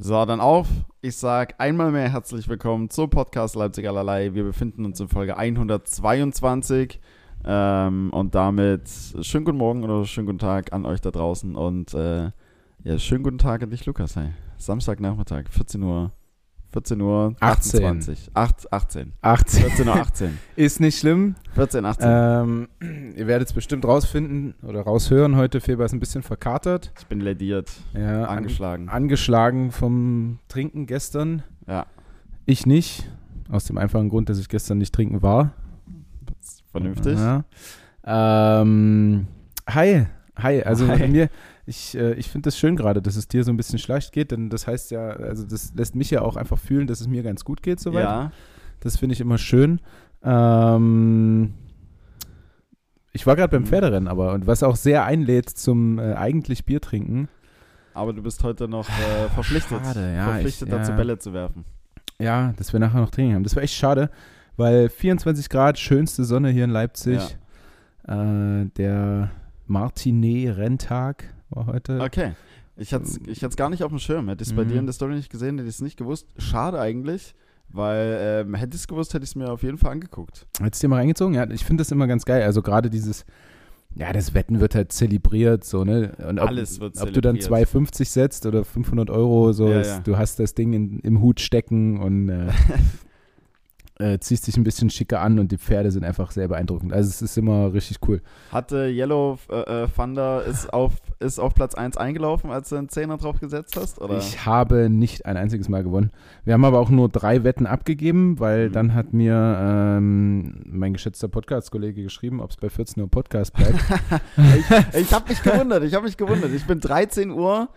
So, dann auf. Ich sage einmal mehr herzlich willkommen zum Podcast Leipzig allerlei. Wir befinden uns in Folge 122 ähm, und damit schönen guten Morgen oder schönen guten Tag an euch da draußen und äh, ja, schönen guten Tag an dich, Lukas. Hey. Samstagnachmittag, 14 Uhr 14 Uhr 18. 28. 8, 18. 18. 14 Uhr 18. Ist nicht schlimm. 14, 18. Ähm, ihr werdet es bestimmt rausfinden oder raushören heute. Feber ist ein bisschen verkatert. ich bin lediert, Ja, an- angeschlagen. angeschlagen vom Trinken gestern. ja, Ich nicht. Aus dem einfachen Grund, dass ich gestern nicht trinken war. das ist vernünftig. Ja. Ähm, hi. Hi. Also Hi. bei mir, ich, äh, ich finde das schön gerade, dass es dir so ein bisschen schlecht geht, denn das heißt ja, also das lässt mich ja auch einfach fühlen, dass es mir ganz gut geht soweit. Ja, Das finde ich immer schön. Ähm, ich war gerade beim Mhm. Pferderennen, aber und was auch sehr einlädt zum äh, eigentlich Bier trinken. aber du bist heute noch äh, verpflichtet, Schade, ja, verpflichtet ich- dazu ja. Bälle zu werfen. Ja, dass wir nachher noch Training haben. Das war echt schade, weil 24 Grad, schönste Sonne hier in Leipzig. Äh, der Martinet-Renntag war heute. Okay. Ich hätte es ich hätt's gar nicht auf dem Schirm. Hätte ich es bei Mhm. dir in der Story nicht gesehen, hätte ich es nicht gewusst. Schade eigentlich, weil ähm, hätte ich es gewusst, hätte ich es mir auf jeden Fall angeguckt. Hättest du dir mal reingezogen? Ja, ich finde das immer ganz geil. Also gerade dieses, ja, das Wetten wird halt zelebriert, so, ne? Und ob, Alles wird Ob du dann zelebriert. 2,50 setzt oder 500 Euro, so, Ja, ist, ja. du hast das Ding in, im Hut stecken und äh, äh, ziehst dich ein bisschen schicker an und die Pferde sind einfach sehr beeindruckend. Also es ist immer richtig cool. Hatte Yellow äh, äh, Thunder ist auf, ist auf Platz 1 eingelaufen, als du einen Zehner drauf gesetzt hast? Oder? Ich habe nicht ein einziges Mal gewonnen. Wir haben aber auch nur drei Wetten abgegeben, weil Mhm. dann hat mir ähm, mein geschätzter Podcast-Kollege geschrieben, ob es bei 14 Uhr Podcast bleibt. ich ich habe mich gewundert, ich habe mich gewundert. Ich bin 13 Uhr.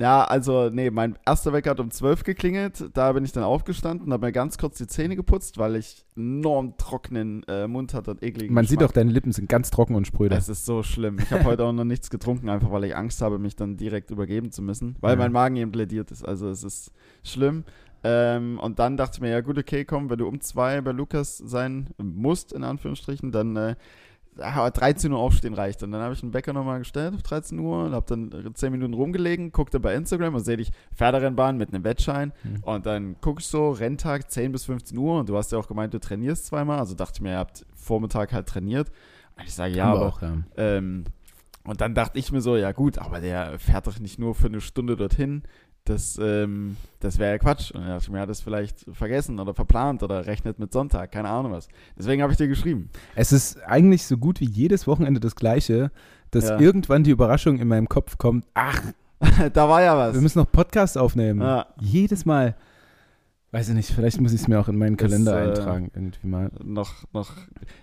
Ja, also, nee, mein erster Wecker hat um 12 geklingelt. Da bin ich dann aufgestanden, habe mir ganz kurz die Zähne geputzt, weil ich enorm trockenen äh, Mund hatte und ekligen Man sieht Geschmack. auch, deine Lippen sind ganz trocken und spröde. Es ist so schlimm. Ich habe heute auch noch nichts getrunken, einfach weil ich Angst habe, mich dann direkt übergeben zu müssen, weil Ja. mein Magen eben plädiert ist. Also es ist schlimm. Ähm, und dann dachte ich mir, ja gut, okay, komm, wenn du um zwei bei Lukas sein musst, in Anführungsstrichen, dann äh, ja, 13 Uhr aufstehen reicht. Und dann habe ich einen Wecker nochmal gestellt auf 13 Uhr und habe dann 10 Minuten rumgelegen, guckte bei Instagram und sehe dich Pferderennbahn mit einem Wettschein. Mhm. Und dann gucke ich so, Renntag 10 bis 15 Uhr und du hast ja auch gemeint, du trainierst zweimal. Also dachte ich mir, ihr habt Vormittag halt trainiert. Und ich sage, ja, aber auch, ja. ähm, und dann dachte ich mir so, ja gut, aber der fährt doch nicht nur für eine Stunde dorthin. Das, ähm, das wäre ja Quatsch. Und dann dachte ich mir, er hat das vielleicht vergessen oder verplant oder rechnet mit Sonntag, keine Ahnung was. Deswegen habe ich dir geschrieben. Es ist eigentlich so gut wie jedes Wochenende das Gleiche, dass Ja. irgendwann die Überraschung in meinem Kopf kommt, ach, da war ja was. wir müssen noch Podcast aufnehmen. ja, Jedes Mal. Weiß ich nicht, vielleicht muss ich es mir auch in meinen Kalender äh, eintragen, irgendwie mal. noch, noch,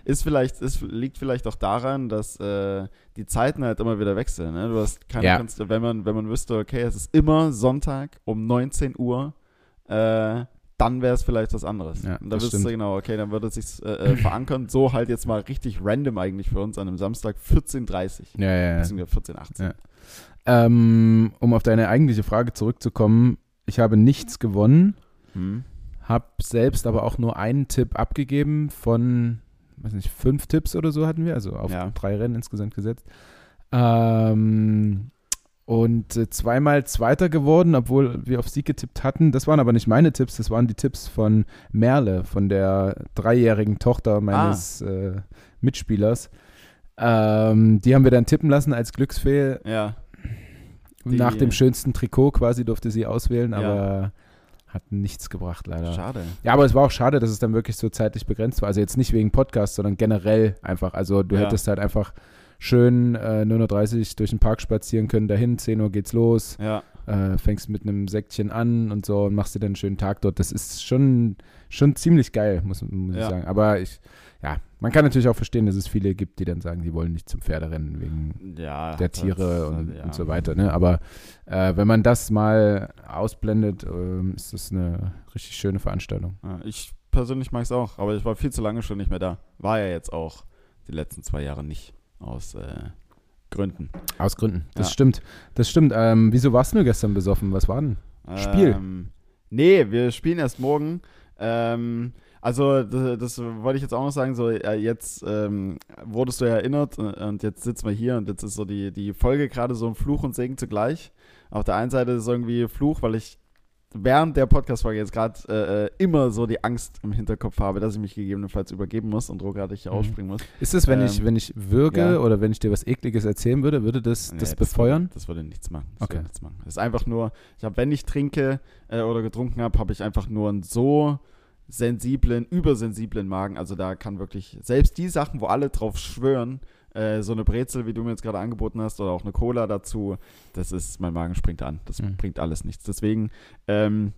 ist vielleicht, ist, liegt vielleicht auch daran, dass äh, die Zeiten halt immer wieder wechseln. Ne? Du hast keine, Ja. kannst, wenn man, wenn man wüsste, okay, es ist immer Sonntag um 19 Uhr, äh, dann wäre es vielleicht was anderes. Ja, Und da das wüsste stimmt. genau, okay, dann würde es sich äh, äh, verankern. So halt jetzt mal richtig random eigentlich für uns an einem Samstag 14.30 Ja, ja, ja. beziehungsweise 14.18 Ja. Ähm, um auf deine eigentliche Frage zurückzukommen, ich habe nichts gewonnen, Hm. habe selbst aber auch nur einen Tipp abgegeben von, weiß nicht, fünf Tipps oder so hatten wir, also auf Ja. drei Rennen insgesamt gesetzt. Ähm, und äh, zweimal Zweiter geworden, obwohl wir auf Sieg getippt hatten. Das waren aber nicht meine Tipps, das waren die Tipps von Merle, von der dreijährigen Tochter meines äh, Mitspielers. Ähm, die haben wir dann tippen lassen als Glücksfee. Ja, Die- Nach dem schönsten Trikot quasi durfte sie auswählen, Ja. aber hat nichts gebracht leider. schade. Ja, aber es war auch schade, dass es dann wirklich so zeitlich begrenzt war. Also jetzt nicht wegen Podcast, sondern generell einfach. Also du Ja. hättest halt einfach schön äh, 9.30 Uhr durch den Park spazieren können, dahin, 10 Uhr geht's los, Ja, äh, fängst mit einem Säckchen an und so und machst dir dann einen schönen Tag dort. Das ist schon, schon ziemlich geil, muss, muss Ja. ich sagen. Aber ich, ja, man kann natürlich auch verstehen, dass es viele gibt, die dann sagen, die wollen nicht zum Pferderennen wegen ja. der Tiere halt- und, ja. und so weiter. Ne? Aber äh, wenn man das mal ausblendet, ähm, ist das eine richtig schöne Veranstaltung. Ich persönlich mag es auch, aber ich war viel zu lange schon nicht mehr da. War ja jetzt auch die letzten zwei Jahre nicht aus äh, Gründen. Aus Gründen. Das Ja. stimmt. Das stimmt. Ähm, wieso warst du gestern besoffen? Was war denn? Spiel. Ähm, nee, wir spielen erst morgen. Ähm, also das, das wollte ich jetzt auch noch sagen, so äh, jetzt ähm, wurdest du ja erinnert und, und jetzt sitzen wir hier und jetzt ist so die, die Folge gerade so ein Fluch und Segen zugleich. Auf der einen Seite ist es irgendwie Fluch, weil ich während der Podcast-Folge jetzt gerade äh, äh, immer so die Angst im Hinterkopf habe, dass ich mich gegebenenfalls übergeben muss und ruckartig hier Mhm. ausspringen muss. Ist es, wenn, Ähm, ich, wenn ich würge ja. oder wenn ich dir was Ekliges erzählen würde, würde das, Nee, das befeuern? Würde, das würde nichts machen. Das Okay. würde nichts machen. Das ist einfach nur, ich habe, wenn ich trinke äh, oder getrunken habe, habe ich einfach nur einen so sensiblen, übersensiblen Magen. Also da kann wirklich, selbst die Sachen, wo alle drauf schwören, äh, so eine Brezel, wie du mir jetzt gerade angeboten hast, oder auch eine Cola dazu, das ist, mein Magen springt an. Das Mhm. bringt alles nichts. Deswegen, ähm,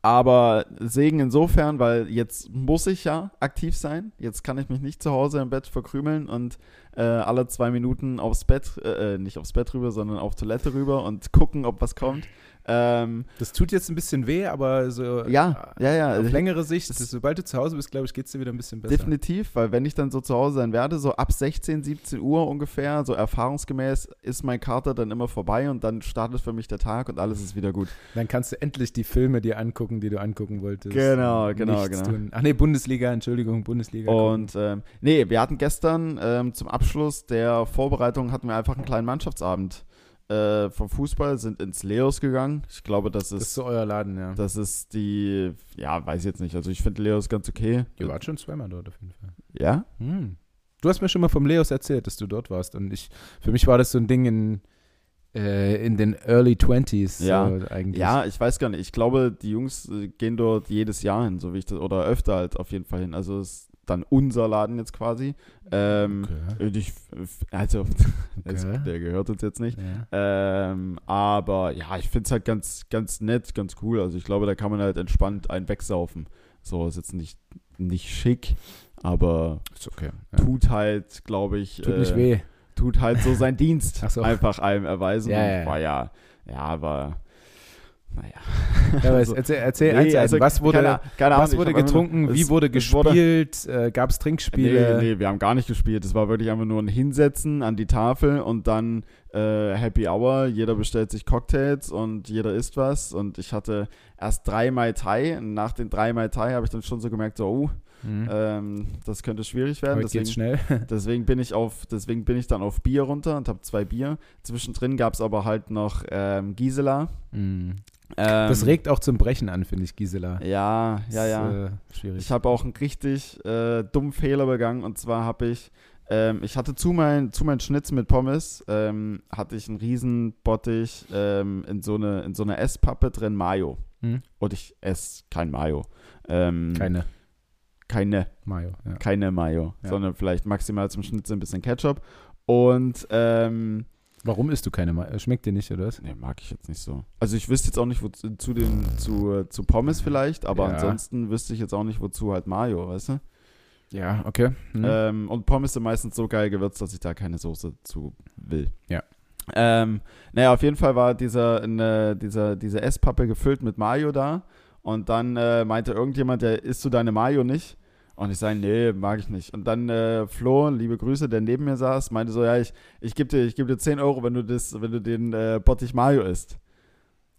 aber Segen insofern, weil jetzt muss ich ja aktiv sein. Jetzt kann ich mich nicht zu Hause im Bett verkrümeln und äh, alle zwei Minuten aufs Bett, äh, äh, nicht aufs Bett rüber, sondern auf Toilette rüber und gucken, ob was kommt. Ähm, Das tut jetzt ein bisschen weh, aber so Ja, ja, ja. auf längere Sicht, das, sobald du zu Hause bist, glaube ich, geht es dir wieder ein bisschen besser. definitiv, weil wenn ich dann so zu Hause sein werde, so ab 16, 17 Uhr ungefähr, so erfahrungsgemäß, ist mein Kater dann immer vorbei und dann startet für mich der Tag und alles ist wieder gut. Dann kannst du endlich die Filme dir angucken, die du angucken wolltest. Genau, Und genau, nichts genau. Tun. Ach nee, Bundesliga, Entschuldigung, Bundesliga. Und ähm, nee, wir hatten gestern ähm, zum Abschluss der Vorbereitung hatten wir einfach einen kleinen Mannschaftsabend äh, vom Fußball, sind ins Leos gegangen. Ich glaube, das das ist ist, so euer Laden, ja. das ist die, ja, weiß ich jetzt nicht. Also ich finde Leos ganz okay. Ihr wart schon zweimal dort auf jeden Fall. Ja? Hm. Du hast mir schon mal vom Leos erzählt, dass du dort warst. Und ich, für mich war das so ein Ding in, äh, in den Early 20s Ja. so eigentlich. Ja, ich weiß gar nicht. Ich glaube, die Jungs äh, gehen dort jedes Jahr hin, so wie ich das, oder öfter halt auf jeden Fall hin. Also ist dann unser Laden jetzt quasi. Ähm, Okay. ich, also, Okay. der gehört uns jetzt nicht. Ja. Ähm, aber ja, ich finde es halt ganz, ganz nett, ganz cool. Also ich glaube, da kann man halt entspannt einen wegsaufen. So, ist jetzt nicht, nicht schick, aber okay. Ja. tut halt, glaube ich, Tut äh, nicht weh. tut halt so seinen Dienst so. einfach einem erweisen. Ja, und. War ja, ja, aber naja. Ja, aber Also, erzähl, erzähl nee, eins, also, was wurde, keine, keine Ahnung, was wurde getrunken, es- wie wurde es wurde- gespielt, äh, gab es Trinkspiele? Nee, nee, wir haben gar nicht gespielt. Es war wirklich einfach nur ein Hinsetzen an die Tafel und dann äh, Happy Hour. Jeder bestellt sich Cocktails und jeder isst was. Und ich hatte erst drei Mai Tai. Und nach den drei Mai Tai habe ich dann schon so gemerkt, so, oh, Mhm. ähm, das könnte schwierig werden. Heute Deswegen, schnell. deswegen, bin ich auf, deswegen bin ich dann auf Bier runter und habe zwei Bier. Zwischendrin gab es aber halt noch ähm, Gisela. Mhm. Ähm, Das regt auch zum Brechen an, finde ich, Gisela. Ja, ja, Ist, ja. äh, schwierig. Ich habe auch einen richtig äh, dummen Fehler begangen und zwar habe ich, ähm, ich hatte zu meinen zu meinen Schnitz mit Pommes, ähm, hatte ich einen riesen Bottich ähm, in so eine in so eine Esspappe drin Mayo Hm? und ich esse kein Mayo, ähm, Keine keine Mayo. Ja. keine Mayo, Ja. sondern vielleicht maximal zum Schnitzel ein bisschen Ketchup und ähm, Warum isst du keine Mayo? Schmeckt dir nicht, oder was? Nee, mag ich jetzt nicht so. Also ich wüsste jetzt auch nicht, wozu zu den, zu, zu Pommes vielleicht, aber Ja. ansonsten wüsste ich jetzt auch nicht, wozu halt Mayo, weißt du? Ja, okay. Hm. Ähm, und Pommes sind meistens so geil gewürzt, dass ich da keine Soße zu will. Ja. Ähm, naja, auf jeden Fall war dieser, eine, dieser, diese Esspappe gefüllt mit Mayo da. Und dann äh, meinte irgendjemand, der isst du deine Mayo nicht? Und ich sage, nee, mag ich nicht. Und dann äh, Flo, liebe Grüße, der neben mir saß, meinte so, ja, ich, ich gebe dir, ich geb dir 10 Euro, wenn du, das, wenn du den äh, Bottich Mayo isst.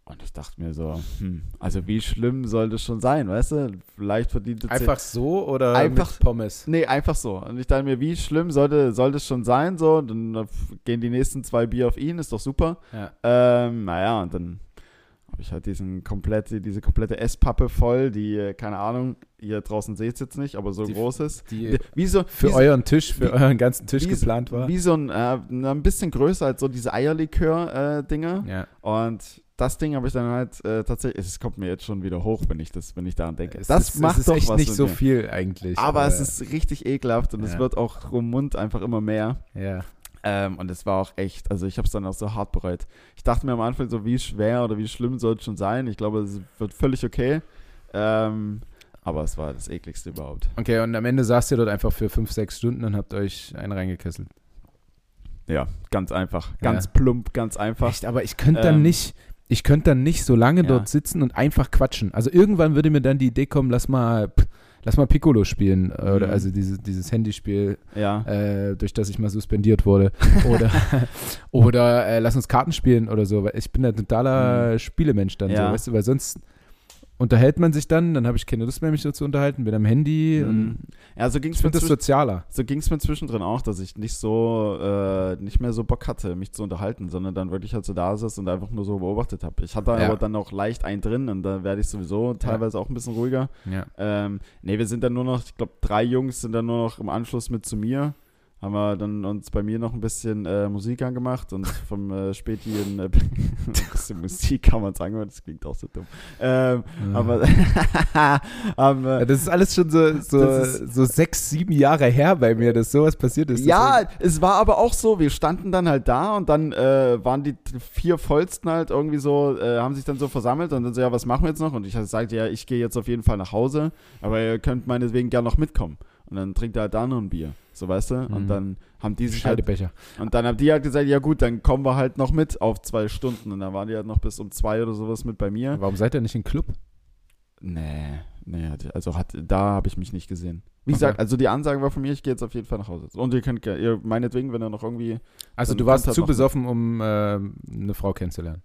Und ich dachte mir so, hm, also wie schlimm soll das schon sein, weißt du? Vielleicht verdient Einfach so oder Einfach- mit Pommes? Nee, einfach so. Und ich dachte mir, wie schlimm sollte, sollte es schon sein? So, dann äh, gehen die nächsten zwei Bier auf ihn, ist doch super. Ja. Ähm, naja, und dann habe ich halt diesen komplette, diese komplette Esspappe voll, die, äh, keine Ahnung, ihr draußen seht es jetzt nicht, aber so Die- groß ist. Die Wie so, für wie, euren Tisch, für wie- euren ganzen Tisch wie, geplant war? Wie so ein, äh, ein bisschen größer als so diese Eierlikör-Dinger. ja. und das Ding habe ich dann halt äh, tatsächlich, es kommt mir jetzt schon wieder hoch, wenn ich das, wenn ich daran denke. Es das ist, macht es ist doch echt was nicht so mir. viel eigentlich. Aber es ist richtig ekelhaft und es Ja. wird auch vom Mund einfach immer mehr. Ja. Ähm, und es war auch echt, also ich habe es dann auch so hart bereut. Ich dachte mir am Anfang so, wie schwer oder wie schlimm soll es schon sein. Ich glaube, es wird völlig okay. Ähm, aber es war das ekligste überhaupt. Okay, und am Ende saßt ihr dort einfach für fünf, sechs Stunden und habt euch einen reingekesselt. Ja, ganz einfach. Ja. Ganz plump, ganz einfach. Echt, aber ich könnte dann Ähm, nicht, ich könnte dann nicht so lange Ja. dort sitzen und einfach quatschen. Also irgendwann würde mir dann die Idee kommen, lass mal, pff, lass mal Piccolo spielen. äh, Oder Mhm. also dieses, dieses Handyspiel, Ja. äh, durch das ich mal suspendiert wurde. Oder, oder äh, lass uns Karten spielen oder so. Weil ich bin ein totaler Spielemensch dann Mhm. Ja. so, weißt du, weil sonst unterhält man sich dann, dann habe ich keine Lust mehr, mich so zu unterhalten, bin am Handy. Und Mhm. Ja, so ging ich es mir, finde das sozialer. so ging's mir zwischendrin auch, dass ich nicht so, äh, nicht mehr so Bock hatte, mich zu unterhalten, sondern dann wirklich halt so da saß und einfach nur so beobachtet habe. Ich hatte Ja. aber dann auch leicht einen drin und da werde ich sowieso teilweise auch ein bisschen ruhiger. Ja. Ähm, nee, wir sind dann nur noch, ich glaube, drei Jungs sind dann nur noch im Anschluss mit zu mir. Haben wir dann uns bei mir noch ein bisschen äh, Musik angemacht und vom äh, Späti äh, ein bisschen Musik kann man sagen, das klingt auch so dumm. Ähm, aber haben, Ja, äh, das ist alles schon so, so, ist- so sechs, sieben Jahre her bei mir, dass sowas passiert ist. ja, es war aber auch so, wir standen dann halt da und dann äh, waren die vier Vollsten halt irgendwie so, äh, haben sich dann so versammelt und dann so, ja, was machen wir jetzt noch? Und ich sagte, ja, ich gehe jetzt auf jeden Fall nach Hause, aber ihr könnt meinetwegen gern noch mitkommen. Und dann trinkt er halt da noch ein Bier, so weißt du? Und Mhm. dann haben die sich halt, und dann haben die halt gesagt, ja gut, dann kommen wir halt noch mit auf zwei Stunden. Und dann waren die halt noch bis um zwei oder sowas mit bei mir. Warum seid ihr nicht im Club? Nee, nee, also hat, da habe ich mich nicht gesehen. Wie Okay. gesagt, also die Ansage war von mir, ich gehe jetzt auf jeden Fall nach Hause. Und ihr könnt, ihr meinetwegen, wenn ihr noch irgendwie, Also du warst zu besoffen, um äh, eine Frau kennenzulernen.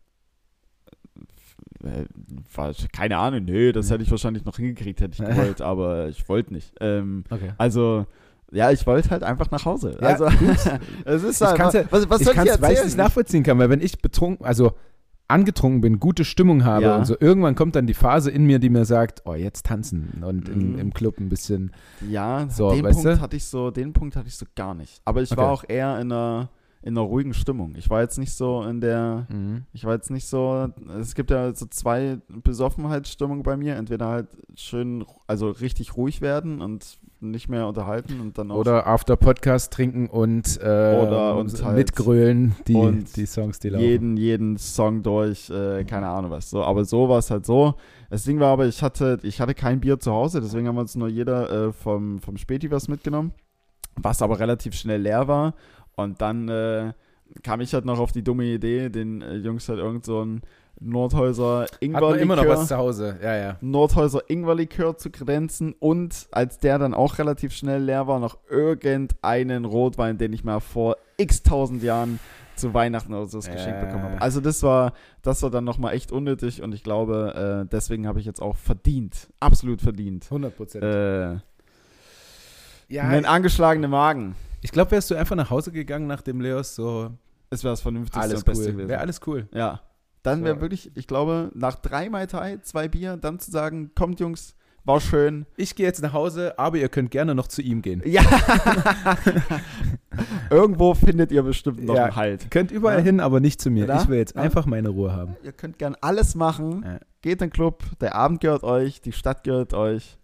Äh, keine Ahnung, nö, das Ja. hätte ich wahrscheinlich noch hingekriegt, hätte ich gewollt, aber ich wollte nicht. Ähm, Okay. also, ja, ich wollte halt einfach nach Hause. Ja, also, es ist Ich halt, ja- was, was ich soll ich es, weil ich erzählen? es nachvollziehen kann, weil wenn ich betrunken, also angetrunken bin, gute Stimmung habe Ja. und so, irgendwann kommt dann die Phase in mir, die mir sagt, oh, jetzt tanzen und im, Mhm. im Club ein bisschen. Ja, So, den Punkt du? hatte ich so, den Punkt hatte ich so gar nicht. Aber ich Okay. war auch eher in einer, in einer ruhigen Stimmung. Ich war jetzt nicht so in der, ich war jetzt nicht so, es gibt ja so zwei Besoffenheitsstimmungen bei mir. Entweder halt schön, also richtig ruhig werden und nicht mehr unterhalten und dann auch Oder After Podcast trinken und, äh, Oder und halt- mitgrölen die, und die Songs, die laufen. jeden, jeden Song durch, äh, keine Ahnung was. So, aber so war es halt so. Das Ding war aber, ich hatte, ich hatte kein Bier zu Hause, deswegen haben wir uns nur jeder äh, vom, vom Späti was mitgenommen, was aber relativ schnell leer war. Und dann äh, kam ich halt noch auf die dumme Idee, den äh, Jungs halt irgend so ein Nordhäuser man immer noch Ingwerlikör was zu Hause, ja, ja. Nordhäuser Ingwerlikör zu kredenzen und als der dann auch relativ schnell leer war, noch irgendeinen Rotwein, den ich mal vor x tausend Jahren zu Weihnachten oder so das Geschenk Äh. bekommen habe. Also das war, das war dann nochmal echt unnötig und ich glaube, äh, deswegen habe ich jetzt auch verdient, absolut verdient, 100 Prozent. äh, ja, einen angeschlagenen Magen. Ich glaube, wärst du einfach nach Hause gegangen, nachdem Leos so Es wäre das Vernünftigste alles und Beste cool. gewesen. Wäre alles cool. Ja. Dann wäre So. wirklich, ich glaube, nach drei Mai Tai, zwei Bier, dann zu sagen, kommt Jungs, war schön, Ich gehe jetzt nach Hause, aber ihr könnt gerne noch zu ihm gehen. Ja. Irgendwo findet ihr bestimmt noch Ja. einen Halt. Ihr könnt überall Ja. hin, aber nicht zu mir. Ja. Ich will jetzt Ja. einfach meine Ruhe haben. Ihr könnt gern alles machen. Ja. Geht in den Club. Der Abend gehört euch. Die Stadt gehört euch.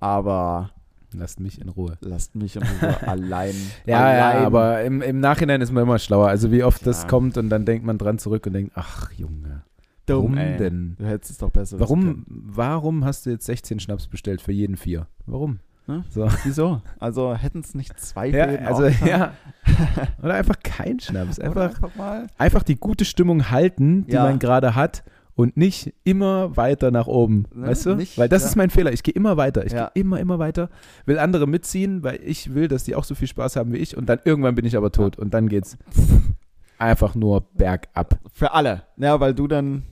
Aber Lasst mich in Ruhe. lasst mich in Ruhe allein. Ja, allein. ja, aber im, im Nachhinein ist man immer schlauer. Also wie oft das Klar. kommt und dann denkt man dran zurück und denkt, ach Junge, Dumm, warum ey. denn? Du hättest es doch besser wissen Warum, warum hast du jetzt 16 Schnaps bestellt für jeden vier? Warum? Ne? So. Wieso? Also hätten es nicht zwei Ja, Fäden also auch getan? ja. Oder einfach kein Schnaps. Oder Einfach, einfach mal. einfach die gute Stimmung halten, die Ja. man gerade hat und nicht immer weiter nach oben. Ne, Weißt du? nicht- weil das ja. ist mein Fehler. Ich gehe immer weiter. Ich Ja. gehe immer, immer weiter. Will andere mitziehen, weil ich will, dass die auch so viel Spaß haben wie ich. Und dann irgendwann bin ich aber tot. Und dann geht's einfach nur bergab. Für alle. Ja, weil du dann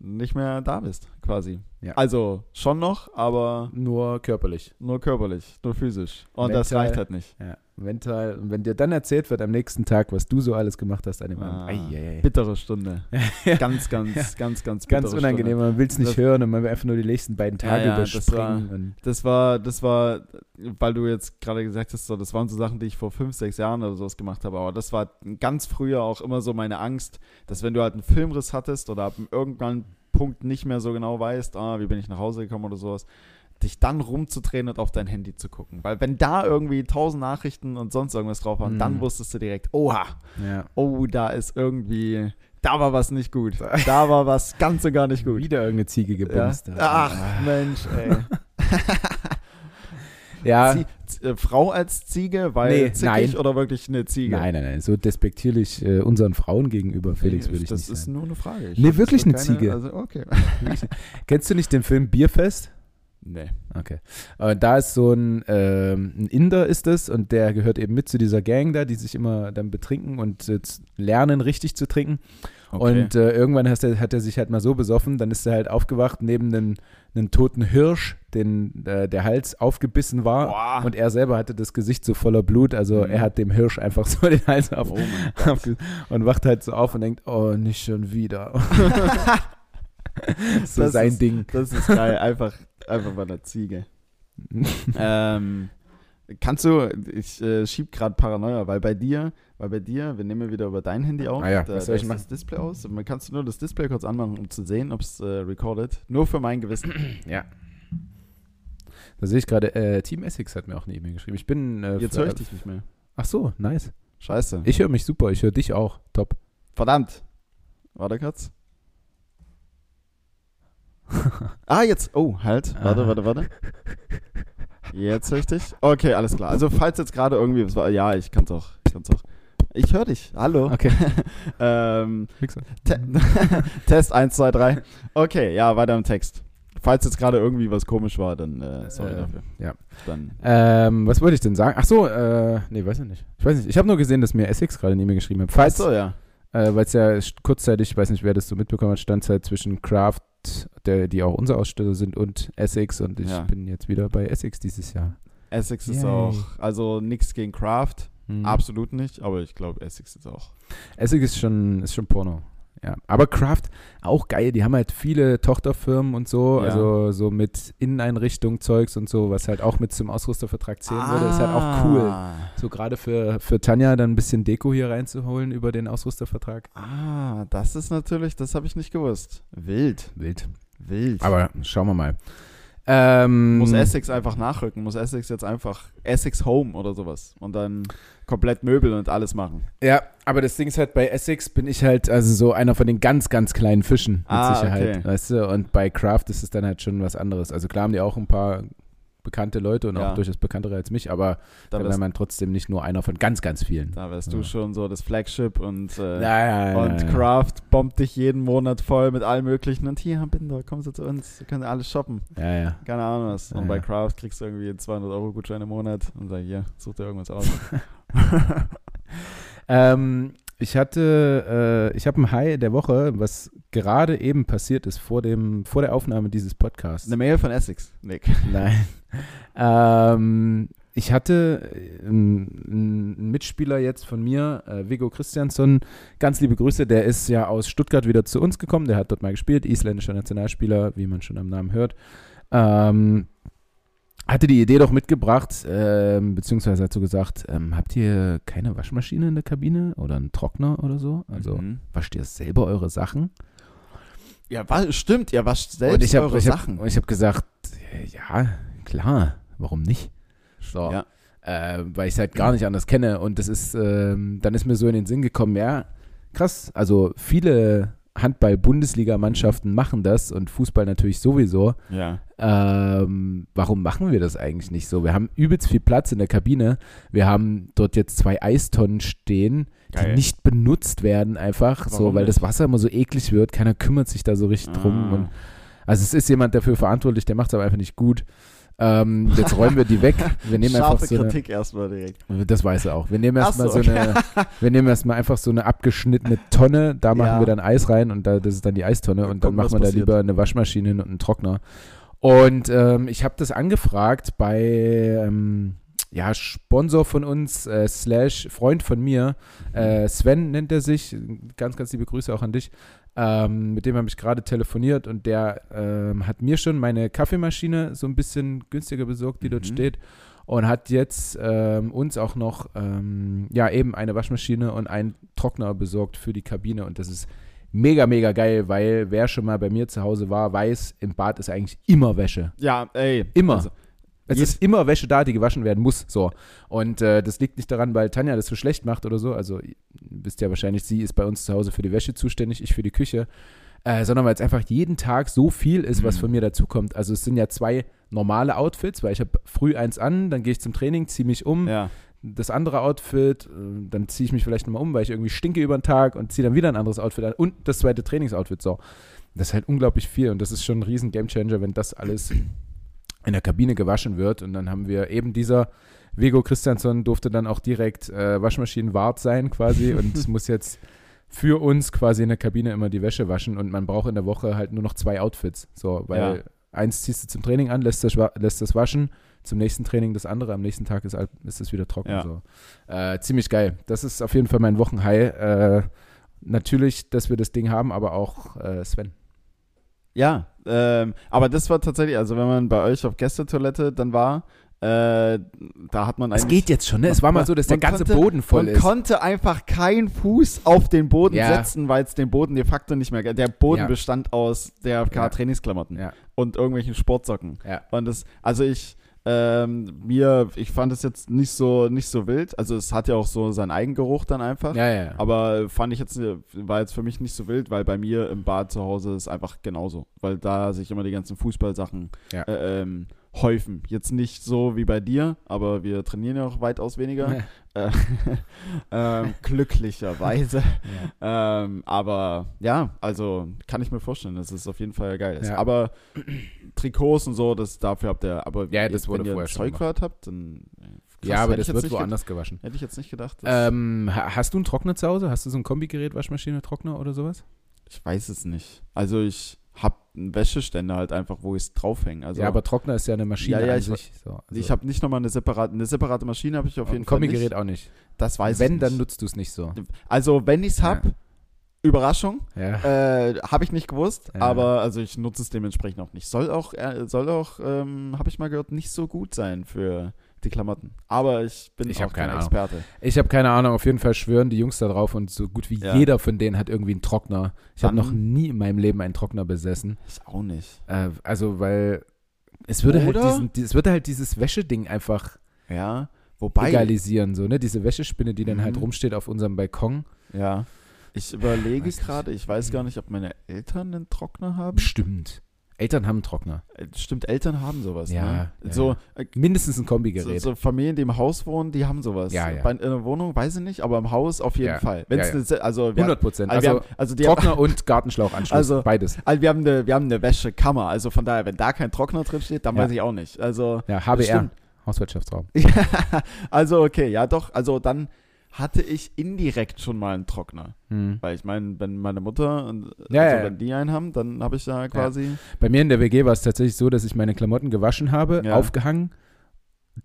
nicht mehr da bist, quasi. Ja. Also schon noch, aber Nur körperlich. nur körperlich, nur physisch. Und das Mental. reicht halt nicht. Ja. Mental. Und wenn dir dann erzählt wird am nächsten Tag, was du so alles gemacht hast an dem Ah, Abend. Eieiei. Bittere Stunde. Ganz, ganz, ganz, ganz bittere Ganz unangenehm. Stunde. Man will es nicht Das- hören und man will einfach nur die nächsten beiden Tage Ja, ja, das überspringen. und Das war, das war, weil du jetzt gerade gesagt hast, so, das waren so Sachen, die ich vor fünf, sechs Jahren oder sowas gemacht habe. Aber das war ganz früher auch immer so meine Angst, dass wenn du halt einen Filmriss hattest oder ab irgendeinem Punkt nicht mehr so genau weißt, ah, wie bin ich nach Hause gekommen oder sowas, dich dann rumzudrehen und auf dein Handy zu gucken. Weil wenn da irgendwie tausend Nachrichten und sonst irgendwas drauf waren, Mhm. dann wusstest du direkt, oha, ja. oh, da ist irgendwie, da war was nicht gut. Da war was ganz und gar nicht gut. Wieder irgendeine Ziege Ja? gebumst. Ach, Mensch, ey. Ja. Zie äh, Frau als Ziege, weil Nee, zickig nein. oder wirklich eine Ziege? Nein, nein, nein. So despektierlich äh, unseren Frauen gegenüber, Felix, Nee, würde ich Das nicht ist sagen. nur eine Frage. Ich Nee, wirklich eine Ziege. Also, okay. Kennst du nicht den Film Bierfest? Nee. Okay. Aber da ist so ein, ähm, ein Inder ist es und der gehört eben mit zu dieser Gang da, die sich immer dann betrinken und lernen, richtig zu trinken. Okay. Und äh, irgendwann hat er, hat er sich halt mal so besoffen, dann ist er halt aufgewacht neben einem, einem toten Hirsch, den äh, der Hals aufgebissen war. Boah. Und er selber hatte das Gesicht so voller Blut, also Mhm. er hat dem Hirsch einfach so den Hals auf, oh Gott. aufge und wacht halt so auf und denkt, oh, nicht schon wieder. so Das sein ist- Ding. Das ist geil. Einfach, einfach bei einer Ziege. ähm, kannst du, ich äh, schieb gerade Paranoia, weil bei dir, weil bei dir, wir nehmen wieder über dein Handy auf, Ah ja, da, was soll da ich ist das Display aus. Man kannst du nur das Display kurz anmachen, um zu sehen, ob es äh, recordet. Nur für mein Gewissen. Ja. Da sehe ich gerade, äh, Team Essex hat mir auch eine E-Mail geschrieben. Ich bin. Äh, Jetzt höre ich dich nicht mehr. Ach so, nice. Scheiße. Ich höre mich super, ich höre dich auch. Top. Verdammt. Warte kurz. ah, jetzt. Oh, halt. Warte, warte, warte. Jetzt höre ich dich. Okay, alles klar. Also, falls jetzt gerade irgendwie. Ja, ich kann's auch. Ich kann's auch. Ich höre dich. Hallo. Okay. ähm. Te Test 1, 2, 3. Okay, ja, weiter im Text. Falls jetzt gerade irgendwie was komisch war, dann äh, sorry Äh, dafür. ja. Dann. Ähm, was wollte ich denn sagen? Ach so, äh, nee, weiß ich nicht. Ich weiß nicht. Ich habe nur gesehen, dass mir Essex gerade eine E-Mail geschrieben hat. Falls, Achso, ja. äh, weil es ja kurzzeitig, ich weiß nicht, wer das so mitbekommen hat, stand halt zwischen Kraft, der, die auch unser Aussteller sind, und Essex und ich Ja. bin jetzt wieder bei Essex dieses Jahr. Essex ist Yay. auch. Also nichts gegen Craft. Mhm. Absolut nicht. Aber ich glaube, Essex ist auch. Essig ist schon, ist schon Porno. Ja. Aber Kraft, auch geil, die haben halt viele Tochterfirmen und so, Ja. also so mit Inneneinrichtung Zeugs und so, was halt auch mit zum Ausrüstervertrag zählen würde, ist halt auch cool. Ah. So gerade für, für Tanja dann ein bisschen Deko hier reinzuholen über den Ausrüstervertrag. Ah, das ist natürlich, das habe ich nicht gewusst. Wild, Wild. wild. Aber schauen wir mal. Ähm, muss Essex einfach nachrücken, muss Essex jetzt einfach Essex Home oder sowas und dann komplett Möbel und alles machen. Ja, aber das Ding ist halt, bei Essex bin ich halt also so einer von den ganz, ganz kleinen Fischen mit Ah, Sicherheit. okay. Weißt du? Und bei Kraft ist es dann halt schon was anderes. Also klar haben die auch ein paar bekannte Leute und Ja. auch durchaus bekanntere als mich, aber Da wäre man trotzdem nicht nur einer von ganz, ganz vielen. da wärst du schon so das Flagship und, äh, Ja, ja, und. Craft bombt dich jeden Monat voll mit allem möglichen und hier, Binder, kommen Sie zu uns, Sie können alles shoppen. Ja, ja. Keine Ahnung was. Und bei ja. Craft kriegst du irgendwie 200 Euro Gutschein im Monat und sag hier, such dir irgendwas aus. Ähm, ich hatte, äh, ich habe ein High der Woche, was gerade eben passiert ist vor dem, vor der Aufnahme dieses Podcasts. Eine Mail von Essex, Nick. Nein. Ähm, ich hatte äh, einen Mitspieler jetzt von mir, äh, Viggo Christiansson, ganz liebe Grüße, der ist ja aus Stuttgart wieder zu uns gekommen, der hat dort mal gespielt, isländischer Nationalspieler, wie man schon am Namen hört. Ähm, hatte die Idee doch mitgebracht, ähm, beziehungsweise hat so gesagt, ähm, habt ihr keine Waschmaschine in der Kabine oder einen Trockner oder so? Also Mhm. wascht ihr selber eure Sachen? Ja, was, stimmt, ihr wascht selbst habe eure ich hab, Sachen. und ich hab gesagt, ja, klar, warum nicht? So. Ja. Äh, weil ich es halt gar nicht anders kenne. Und das ist, ähm, dann ist mir so in den Sinn gekommen, ja, krass, also viele Handball-Bundesliga-Mannschaften machen das und Fußball natürlich sowieso. ja. Ähm, warum machen wir das eigentlich nicht so? Wir haben übelst viel Platz in der Kabine. Wir haben dort jetzt zwei Eistonnen stehen, die Geil. nicht benutzt werden, einfach so, Warum weil nicht? das Wasser immer so eklig wird. Keiner kümmert sich da so richtig drum. Ah. Und also es ist jemand dafür verantwortlich, der macht es aber einfach nicht gut. Ähm, jetzt räumen wir die weg. Wir nehmen Scharfe einfach so eine, Kritik erstmal direkt. das weiß er auch. Wir nehmen erstmal so, so, okay. eine, wir nehmen erstmal einfach so eine abgeschnittene Tonne, da machen Ja. wir dann Eis rein und da, das ist dann die Eistonne und dann machen wir da lieber eine Waschmaschine hin und einen Trockner. Und ähm, ich habe das angefragt bei ähm, ja, Sponsor von uns, äh, slash Freund von mir, äh, Sven nennt er sich, ganz, ganz liebe Grüße auch an dich. Ähm, mit dem habe ich gerade telefoniert und der ähm, hat mir schon meine Kaffeemaschine so ein bisschen günstiger besorgt, die dort Mhm. steht. Und hat jetzt ähm, uns auch noch, ähm, ja, eben eine Waschmaschine und einen Trockner besorgt für die Kabine. Und das ist mega, mega geil, weil wer schon mal bei mir zu Hause war, weiß, im Bad ist eigentlich immer Wäsche. Ja, ey. Immer. Also, Es ist immer Wäsche da, die gewaschen werden muss. So. Und äh, das liegt nicht daran, weil Tanja das so schlecht macht oder so. Also, ihr wisst ja wahrscheinlich, sie ist bei uns zu Hause für die Wäsche zuständig, ich für die Küche. Äh, sondern weil es einfach jeden Tag so viel ist, was Mhm. von mir dazukommt. Also, es sind ja zwei normale Outfits, weil ich habe früh eins an, dann gehe ich zum Training, ziehe mich um. ja. Das andere Outfit, äh, dann ziehe ich mich vielleicht nochmal um, weil ich irgendwie stinke über den Tag und ziehe dann wieder ein anderes Outfit an. Und das zweite Trainingsoutfit. So. Das ist halt unglaublich viel und das ist schon ein riesen Gamechanger, wenn das alles in der Kabine gewaschen wird. Und dann haben wir eben dieser Vigo Christiansson durfte dann auch direkt äh, Waschmaschinenwart sein quasi und muss jetzt für uns quasi in der Kabine immer die Wäsche waschen und man braucht in der Woche halt nur noch zwei Outfits. So, weil Ja. eins ziehst du zum Training an, lässt das, lässt das waschen, zum nächsten Training das andere, am nächsten Tag ist, ist es wieder trocken. Ja. So. Äh, ziemlich geil. Das ist auf jeden Fall mein Wochenhigh. Äh, natürlich, dass wir das Ding haben, aber auch äh, Sven. Ja, ähm, aber das war tatsächlich, also wenn man bei euch auf Gästetoilette dann war, äh, da hat man eigentlich. Es geht jetzt schon, ne? Es war mal so, dass der man ganze konnte- Boden voll man ist. konnte einfach keinen Fuß auf den Boden Ja. setzen, weil es den Boden de facto nicht mehr gab. Der Boden Ja. bestand aus Ja. DRFK-Trainingsklamotten Ja. und irgendwelchen Sportsocken. Und das, also ich, ähm, mir, ich fand es jetzt nicht so, nicht so wild. Also es hat ja auch so seinen Eigengeruch dann einfach. Ja, ja, ja. Aber fand ich jetzt, war jetzt für mich nicht so wild, weil bei mir im Bad zu Hause ist einfach genauso. Weil da sich immer die ganzen Fußballsachen Ja. äh, ähm, häufen. Jetzt nicht so wie bei dir, aber wir trainieren ja auch weitaus weniger. Äh, ähm, glücklicherweise. ja. Ähm, aber ja, also kann ich mir vorstellen, dass es auf jeden Fall geil ist. Ja. Aber Trikots und so, das dafür habt ihr, aber Ja, das wurde wenn ihr vorher schon Zeugwart habt, dann krass, ja, aber das wird woanders gewaschen. Hätte ich jetzt nicht gedacht. Ähm, ha- hast du einen Trockner zu Hause? Hast du so ein Kombigerät, Waschmaschine, Trockner oder sowas? Ich weiß es nicht. Also ich habe einen Wäscheständer halt einfach, wo ich es draufhänge. Also ja, aber Trockner ist ja eine Maschine Ja, ja, ich- sich. So, also ich habe nicht nochmal eine separate, eine separate Maschine habe ich auf jeden ein Fall Kombigerät auch nicht. Das weiß Wenn, ich dann nicht. nutzt du es nicht so. Also wenn ich es Ja. habe, Überraschung, Ja. äh, habe ich nicht gewusst, Ja. aber also ich nutze es dementsprechend auch nicht. Soll auch, äh, soll auch, ähm, habe ich mal gehört, nicht so gut sein für die Klamotten. Aber ich bin Ich auch kein Ahnung. Experte. Ich habe keine Ahnung, auf jeden Fall schwören die Jungs da drauf und so gut wie Ja. jeder von denen hat irgendwie einen Trockner. Ich habe noch nie in meinem Leben einen Trockner besessen. Ich auch nicht. Äh, also, weil es würde, halt diesen, die- es würde halt dieses Wäscheding einfach Ja, wobei, egalisieren, so, ne? Diese Wäschespinne, die dann halt Mhm. rumsteht auf unserem Balkon. ja. Ich überlege gerade, ich weiß gar nicht, ob meine Eltern einen Trockner haben. Bestimmt. Eltern haben einen Trockner. Äh, Stimmt, Eltern haben sowas, Ja, ne? ja, so, äh, Mindestens ein so, Kombigerät. so Familien, die im Haus wohnen, die haben sowas. Ja, ja. Bei, in der Wohnung weiß ich nicht, aber im Haus auf jeden Ja. Fall. Wenn's Ja, ja. also wir, 100 Prozent. also, Also, also die haben, Trockner und Gartenschlauchanschluss. Also- beides. also wir haben eine, wir haben eine Wäschekammer, also von daher, wenn da kein Trockner drin steht, dann Ja. weiß ich auch nicht. Also Ja, HBR. Hauswirtschaftsraum. also okay, ja doch, also dann hatte ich indirekt schon mal einen Trockner. Hm. Weil ich meine, wenn meine Mutter und Ja, also ja, ja. wenn die einen haben, dann habe ich ja quasi. Bei mir in der WG war es tatsächlich so, dass ich meine Klamotten gewaschen habe, Ja. aufgehangen,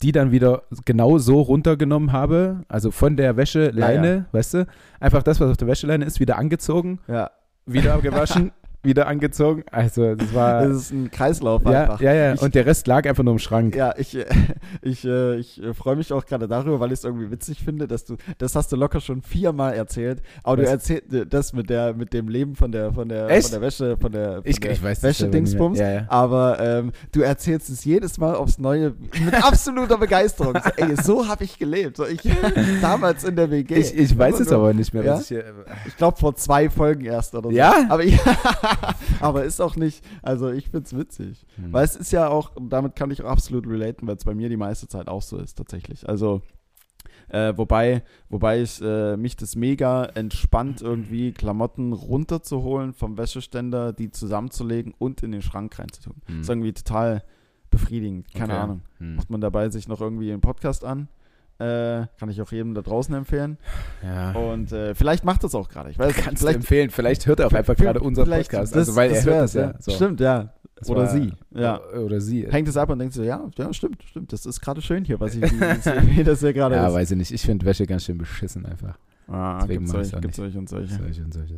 die dann wieder genau so runtergenommen habe, also von der Wäscheleine, weißt du, einfach das, was auf der Wäscheleine ist, wieder angezogen, Ja, wieder gewaschen, wieder angezogen. Also das war das ist ein Kreislauf ja, einfach. ja, ja. Ich- Und der Rest lag einfach nur im Schrank. Ja, ich, äh, ich, äh, ich äh, freue mich auch gerade darüber, weil ich es irgendwie witzig finde, dass du, das hast du locker schon viermal erzählt, aber du Was? erzählst äh, das mit der, mit dem Leben von der, von der, Echt? von der Wäsche, von der, von Ich, der ich weiß Wäschedingsbums. mehr. Ja, ja. Aber ähm, du erzählst es jedes Mal aufs Neue mit absoluter Begeisterung. So, ey, so habe ich gelebt. So, ich, damals in der WG. Ich, ich weiß es aber nicht mehr. Ja? Was ich, hier- Ich glaube vor zwei Folgen erst oder so. Ja? Aber, ich, aber ist auch nicht, also ich find's witzig. Hm. Weil es ist ja auch, damit kann ich auch absolut relaten, weil es bei mir die meiste Zeit auch so ist, tatsächlich. Also, äh, wobei, wobei ich äh, mich das mega entspannt, irgendwie Klamotten runterzuholen vom Wäscheständer, die zusammenzulegen und in den Schrank reinzutun. Hm. Ist irgendwie total befriedigend. Keine Okay. Ahnung. Hm. Macht man dabei sich noch irgendwie einen Podcast an? Äh, kann ich auch jedem da draußen empfehlen. Ja. Und äh, vielleicht macht das auch gerade. Ich weiß Kannst vielleicht empfehlen. Vielleicht hört er auch einfach gerade unseren vielleicht- Podcast. das- also, weil er hört das ja. So. Stimmt, ja. Das Oder war- sie. Ja. Oder sie. Hängt es ab und denkt so, ja, ja, stimmt, stimmt. Das ist gerade schön hier, was ich, wie, das hier gerade Ja, ist. weiß ich nicht. Ich finde Wäsche ganz schön beschissen einfach. Ah, deswegen gibt's solche, gibt's solche und solche. Solche und solche.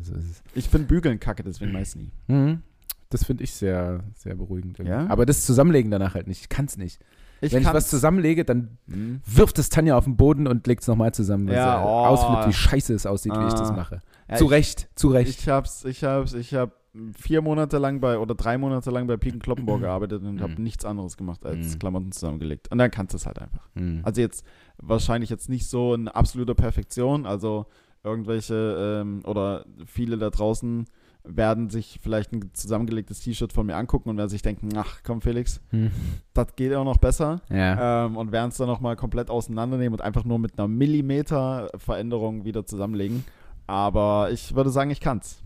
Ich finde Bügeln kacke, deswegen meist nie. Mhm. Das finde ich sehr, sehr beruhigend. irgendwie. Ja? Aber das Zusammenlegen danach halt nicht. Ich kann es nicht. Ich Wenn ich was zusammenlege, dann Hm. wirft es Tanja auf den Boden und legt es nochmal zusammen. weil Ja, sie oh. ausflippt, wie scheiße es aussieht, wie ich das Ah. mache. Ja, zu ich- Recht, zu Recht. Ich hab's, ich hab's, ich hab vier Monate lang bei oder drei Monate lang bei Piken Kloppenburg gearbeitet und habe Mhm. nichts anderes gemacht als Mhm. Klamotten zusammengelegt. Und dann kannst du es halt einfach. Mhm. Also jetzt wahrscheinlich jetzt nicht so in absoluter Perfektion, also irgendwelche ähm, oder viele da draußen werden sich vielleicht ein zusammengelegtes T-Shirt von mir angucken und werden sich denken, ach komm Felix, Hm. das geht auch noch besser. Ja. Ähm, und werden es dann nochmal komplett auseinandernehmen und einfach nur mit einer Millimeter Veränderung wieder zusammenlegen. Aber ich würde sagen, ich kann's.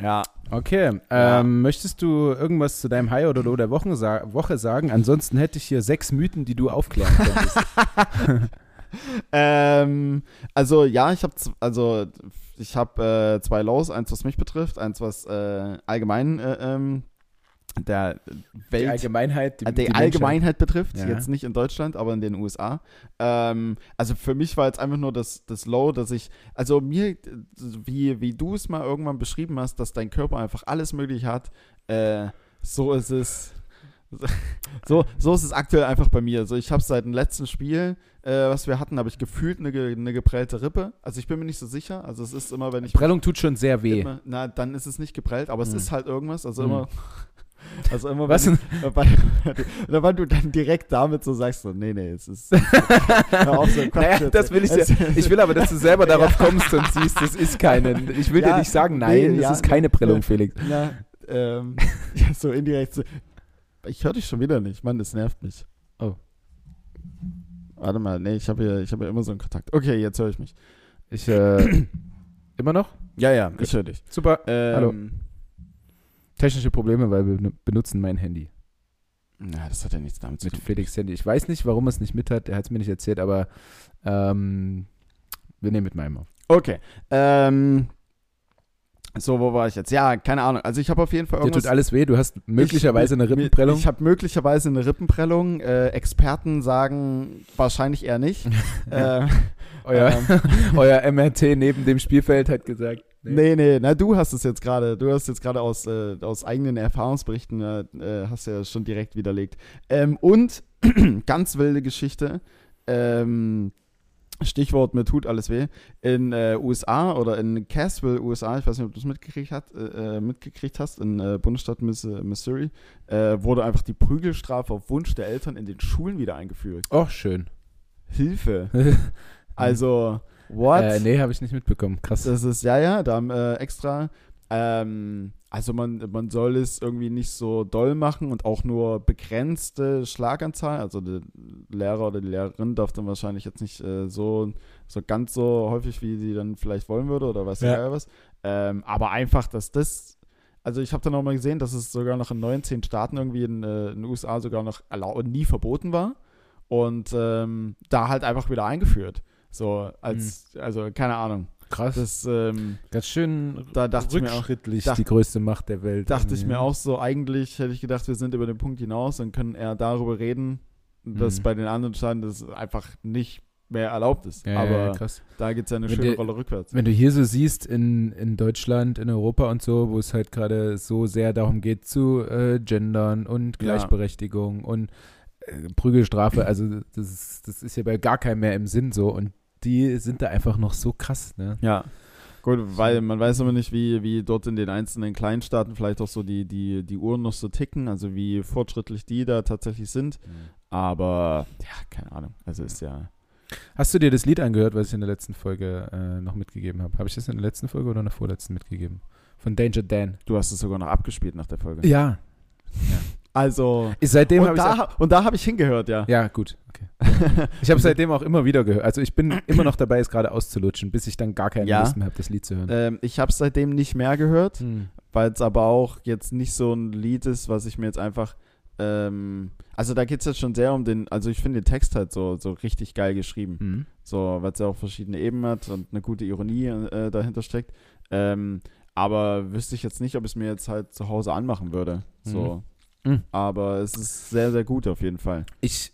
Ja. Okay, Ja. ähm, möchtest du irgendwas zu deinem High oder Low der Wochen sa Woche sagen? Ansonsten hätte ich hier sechs Mythen, die du aufklären könntest. Ähm, also ja, ich habe also ich habe äh, zwei Lows, eins was mich betrifft, eins was äh, allgemein äh, ähm, der Welt Die Allgemeinheit, die, äh, die die. Allgemeinheit betrifft, Ja. jetzt nicht in Deutschland, aber in den USA. Ähm, also für mich war jetzt einfach nur das, das Low, dass ich, also mir, wie, wie du es mal irgendwann beschrieben hast, dass dein Körper einfach alles möglich hat, äh, so ist es. So, so ist es aktuell einfach bei mir. Also ich habe seit dem letzten Spiel, äh, was wir hatten, habe ich gefühlt eine, eine geprellte Rippe. Also ich bin mir nicht so sicher. Also es ist immer, wenn ich Prellung tut schon sehr weh. immer, na, dann ist es nicht geprellt, aber es Hm. ist halt irgendwas. Also Hm. immer, also immer, Was wenn ich, weil, weil du dann direkt damit so sagst, so, nee, nee, es ist, auf, so Naja, das will ich. Ich will aber, dass du selber darauf kommst und siehst, das ist keine. Ich will Ja, dir nicht sagen, nee, nein, das ja, ist keine Prellung, nee. Felix. Na, ähm, ja, so indirekt so. Ich höre dich schon wieder nicht, Mann, das nervt mich. Oh. Warte mal, nee, ich habe ja, ich habe ja immer so einen Kontakt. Okay, jetzt höre ich mich. Ich, äh, immer noch? Ja, ja, ich höre dich. Super. Ähm, Hallo. Technische Probleme, weil wir ben- benutzen mein Handy. Na, das hat ja nichts damit zu Mit tun. Felix Handy. Ich weiß nicht, warum er es nicht mit hat. Er hat es mir nicht erzählt, aber ähm, wir nehmen mit meinem auf. Okay. Ähm, so, wo war ich jetzt? Ja, keine Ahnung. Also ich habe auf jeden Fall Dir irgendwas. tut alles weh. Du hast möglicherweise eine Ich- Rippenprellung. Ich habe möglicherweise eine Rippenprellung. Äh, Experten sagen wahrscheinlich eher nicht. äh, euer, ähm, euer MRT neben dem Spielfeld hat gesagt. nee, nee, na du hast es jetzt gerade, du hast jetzt gerade aus, äh, aus eigenen Erfahrungsberichten, äh, hast ja schon direkt widerlegt. Ähm, und ganz wilde Geschichte, ähm, Stichwort, mir tut alles weh, in äh, USA oder in Cassville, USA, ich weiß nicht, ob du es mitgekriegt, hat, äh, äh, mitgekriegt hast, in äh, Bundesstaat Miss Missouri, äh, wurde einfach die Prügelstrafe auf Wunsch der Eltern in den Schulen wieder eingeführt. Oh, schön. Hilfe. Also, what? äh, nee, habe ich nicht mitbekommen. Krass. Das ist, ja, ja, da haben äh, extra. Ähm, also man, man soll es irgendwie nicht so doll machen und auch nur begrenzte Schlaganzahl. Also der Lehrer oder die Lehrerin darf dann wahrscheinlich jetzt nicht äh, so, so ganz so häufig, wie sie dann vielleicht wollen würde oder weiß Ja. was. Ähm, aber einfach, dass das. Also ich habe dann auch mal gesehen, dass es sogar noch in 19 Staaten irgendwie in, äh, in den USA sogar noch erlau nie verboten war. Und ähm, da halt einfach wieder eingeführt. So, als, also keine Ahnung. Krass. Das, ähm, Ganz schön Da dachte ich mir auch- rückschrittlich dacht- die größte Macht der Welt. dachte ich mir auch so, eigentlich hätte ich gedacht, wir sind über den Punkt hinaus und können eher darüber reden, dass Mhm. bei den anderen Staaten das einfach nicht mehr erlaubt ist. Ja, Aber ja, krass. da geht es ja eine Wenn schöne dir- Rolle rückwärts. Wenn du hier so siehst in, in Deutschland, in Europa und so, wo es halt gerade so sehr darum geht zu äh, Gendern und Ja. Gleichberechtigung und äh, Prügelstrafe, also das ist, das ist ja bei gar keinem mehr im Sinn so und die sind da einfach noch so krass, ne? Ja. Gut, weil man weiß aber nicht, wie, wie dort in den einzelnen Kleinstaaten vielleicht auch so die, die, die Uhren noch so ticken, also wie fortschrittlich die da tatsächlich sind. Aber ja, keine Ahnung. Also ist ja. Hast du dir das Lied angehört, was ich in der letzten Folge äh, noch mitgegeben habe? Habe ich das in der letzten Folge oder in der vorletzten mitgegeben? Von Danger Dan. Du hast es sogar noch abgespielt nach der Folge. Ja. Also. Seitdem Und ich da, und da habe ich hingehört, ja. Ja, gut. Okay. Ich habe seitdem auch immer wieder gehört. Also ich bin immer noch dabei, es gerade auszulutschen, bis ich dann gar keine Ja. Lust mehr habe, das Lied zu hören. ähm, ich habe es seitdem nicht mehr gehört. Hm. weil es aber auch jetzt nicht so ein Lied ist, was ich mir jetzt einfach. Ähm, also da geht es jetzt schon sehr um den, also ich finde den Text halt so, so richtig geil geschrieben. Hm. So, weil es ja auch verschiedene Ebenen hat und eine gute Ironie äh, dahinter steckt. Ähm, aber wüsste ich jetzt nicht, ob ich es mir jetzt halt zu Hause anmachen würde. So. Mhm. Aber es ist sehr, sehr gut auf jeden Fall. Ich,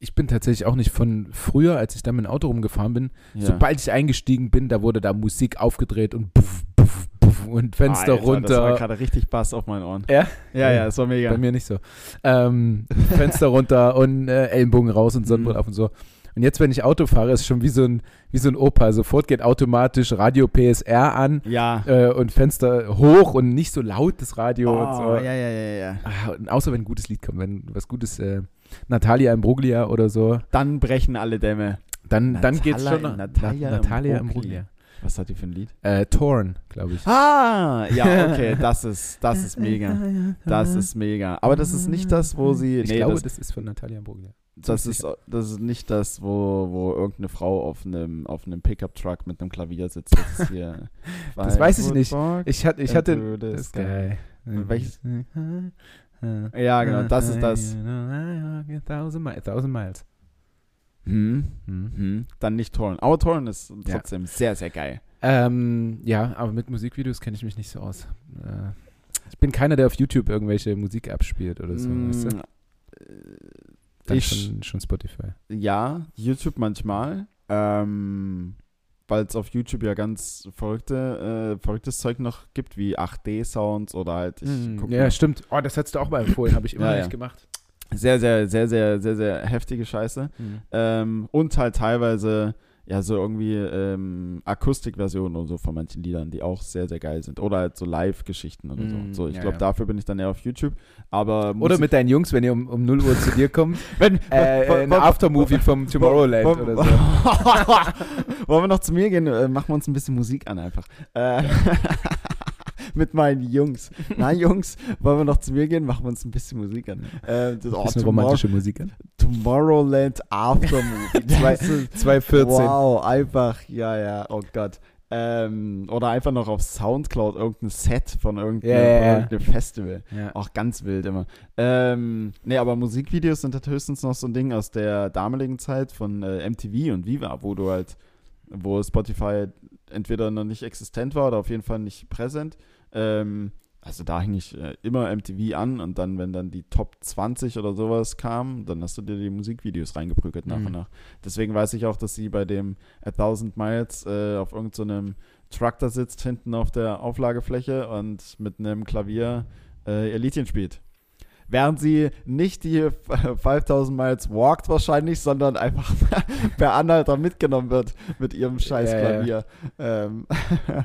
ich bin tatsächlich auch nicht von früher, als ich da mit dem Auto rumgefahren bin. Ja. Sobald ich eingestiegen bin, da wurde da Musik aufgedreht und puff, puff, puff und Fenster Alter, Das war runter. gerade richtig Bass auf meinen Ohren. Ja? Ja, ja, das war mega. Bei mir nicht so. Ähm, Fenster runter und äh, Ellenbogen raus und Sonnenbrille Mhm. auf und so. Und jetzt, wenn ich Auto fahre, ist schon wie so ein, wie so ein Opa. Sofort geht automatisch Radio PSR an Ja. äh, und Fenster hoch und nicht so laut das Radio und so. Oh, ja, ja, ja, ja. Und außer wenn ein gutes Lied kommt, wenn was Gutes, äh, Natalia Imbruglia oder so, Dann brechen alle Dämme. dann, dann geht's Natala- schon. Natalia Na, Natalia Imbruglia. Was hat die für ein Lied? Äh, Torn, glaube ich. Ah, ja, okay, das ist, das ist mega. Das ist mega. Aber das ist nicht das, wo sie. Ich nee, glaube, das, das ist von Natalia Imbruglia. Das ist, das ist nicht das, wo, wo irgendeine Frau auf einem, auf einem Pickup-Truck mit einem Klavier sitzt. Das, hier das weiß ich nicht. Ich, hat, ich hatte. Das ist geil. Welches? Ja, genau, das ist das. Thousand, mi thousand Miles. Hm. Hm. Hm. Dann nicht Torn. Aber Torn ist trotzdem ja. sehr, sehr geil. Ähm, ja, aber mit Musikvideos kenne ich mich nicht so aus. Äh, ich bin keiner, der auf YouTube irgendwelche Musik abspielt oder so. Weißt du? Mm, Dann ich, schon, schon Spotify. Ja, YouTube manchmal. Ähm, weil es auf YouTube ja ganz verrückte, äh, verrücktes Zeug noch gibt, wie 8D-Sounds oder halt. Mm, ja, mal. stimmt. Oh, das hättest du auch mal empfohlen, habe ich immer ja, nicht ja. gemacht. Sehr, sehr, sehr, sehr, sehr, sehr heftige Scheiße. Mhm. Ähm, und halt teilweise ja, so irgendwie ähm, Akustikversionen und so von manchen Liedern, die auch sehr, sehr geil sind. Oder halt so Live-Geschichten oder so. Mm, so ich ja, glaube, ja. dafür bin ich dann eher auf YouTube. Aber oder mit deinen Jungs, wenn ihr um, um 0 Uhr zu dir kommt. wenn, äh, ein Aftermovie vom Tomorrowland oder so. Wollen wir noch zu mir gehen? Äh, machen wir uns ein bisschen Musik an einfach. Äh, mit meinen Jungs. Na, Jungs, wollen wir noch zu mir gehen? Machen wir uns ein bisschen Musik an. Äh, das, oh, bisschen romantische Musik an. Tomorrowland Aftermovie. 2014. Wow, einfach, ja, ja, oh Gott. Ähm, oder einfach noch auf Soundcloud irgendein Set von irgendeinem, yeah, irgendeinem Festival. Yeah. Auch ganz wild immer. Ähm, nee, aber Musikvideos sind halt höchstens noch so ein Ding aus der damaligen Zeit von äh, MTV und Viva, wo du halt, wo Spotify entweder noch nicht existent war oder auf jeden Fall nicht präsent. Ähm, also da hing ich äh, immer MTV an und dann, wenn dann die Top 20 oder sowas kam, dann hast du dir die Musikvideos reingeprügelt nach mhm. und nach. Deswegen weiß ich auch, dass sie bei dem A Thousand Miles äh, auf irgendeinem so Truck da sitzt, hinten auf der Auflagefläche und mit einem Klavier äh, ihr Liedchen spielt während sie nicht die 5000 Miles walkt wahrscheinlich, sondern einfach per Anhalter mitgenommen wird mit ihrem scheiß Klavier. Ja. ähm,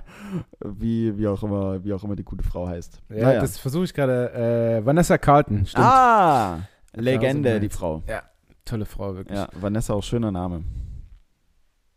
wie, wie, auch immer, wie auch immer die gute Frau heißt. Ja, naja. das versuche ich gerade. Äh, Vanessa Carlton, stimmt. Ah, Legende, die Frau. Ja, tolle Frau, wirklich. Ja, Vanessa auch schöner Name.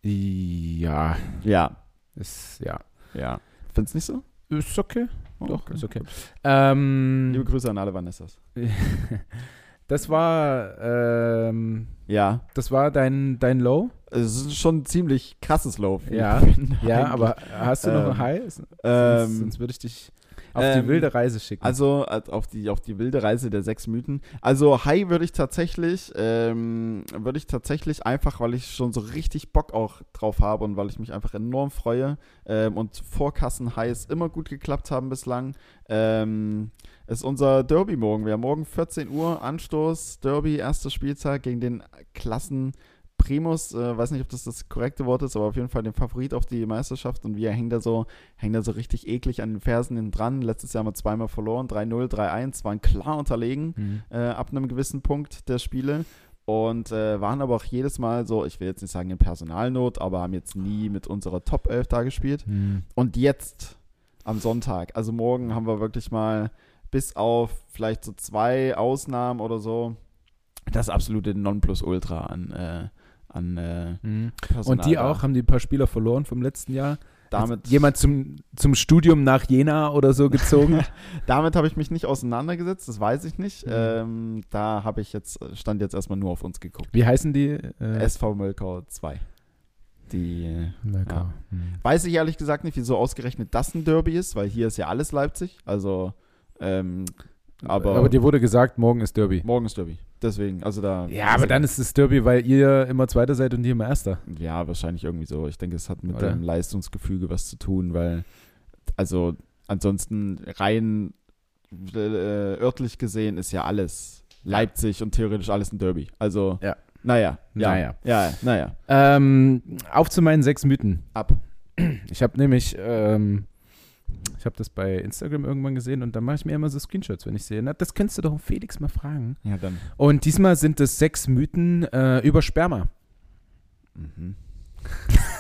Ja. Ja. Ist, ja. Ja. Findest du nicht so? Ist okay. Oh, Doch, okay. ist okay. Ähm, Liebe Grüße an alle Vanessas. das war, ähm, ja. Das war dein, dein Low? Es ist schon ein ziemlich krasses Low. Ja, ja aber hast du noch ähm, ein High? Ähm, sonst, sonst würde ich dich auf ähm, die wilde Reise schicken. Also auf die, auf die wilde Reise der sechs Mythen. Also High würde ich tatsächlich, ähm, würde ich tatsächlich einfach, weil ich schon so richtig Bock auch drauf habe und weil ich mich einfach enorm freue ähm, und Vorkassen Highs immer gut geklappt haben bislang, ähm, ist unser Derby morgen. Wir haben morgen 14 Uhr Anstoß, Derby, erster Spieltag gegen den Klassen Primus, äh, weiß nicht, ob das das korrekte Wort ist, aber auf jeden Fall den Favorit auf die Meisterschaft und wir hängen da so, hängen da so richtig eklig an den Fersen hinten dran. Letztes Jahr haben wir zweimal verloren, 3-0, 3-1, waren klar unterlegen mhm. äh, ab einem gewissen Punkt der Spiele und äh, waren aber auch jedes Mal so, ich will jetzt nicht sagen in Personalnot, aber haben jetzt nie mit unserer Top 11 da gespielt. Mhm. Und jetzt am Sonntag, also morgen haben wir wirklich mal bis auf vielleicht so zwei Ausnahmen oder so das absolute Nonplusultra an äh, an äh, mhm. Und die auch, haben die ein paar Spieler verloren vom letzten Jahr? Damit jemand zum, zum Studium nach Jena oder so gezogen? Damit habe ich mich nicht auseinandergesetzt, das weiß ich nicht. Mhm. Ähm, da habe ich jetzt, stand jetzt erstmal nur auf uns geguckt. Wie heißen die? Äh? SV Mölkau 2. Die. Ja. Mhm. Weiß ich ehrlich gesagt nicht, wieso ausgerechnet das ein Derby ist, weil hier ist ja alles Leipzig. Also ähm, aber, aber dir wurde gesagt, morgen ist Derby. Morgen ist Derby. Deswegen, also da. Ja, aber dann ist es Derby, weil ihr immer Zweiter seid und ihr immer Erster. Ja, wahrscheinlich irgendwie so. Ich denke, es hat mit Oder? dem Leistungsgefüge was zu tun, weil, also ansonsten rein äh, örtlich gesehen ist ja alles Leipzig und theoretisch alles ein Derby. Also, ja. naja. Ja, naja. Ja, naja. Ähm, auf zu meinen sechs Mythen. Ab. Ich habe nämlich ähm, ich habe das bei Instagram irgendwann gesehen und dann mache ich mir immer so Screenshots, wenn ich sehe. Na, das könntest du doch Felix mal fragen. Ja, dann. Und diesmal sind es sechs Mythen äh, über Sperma. Mhm.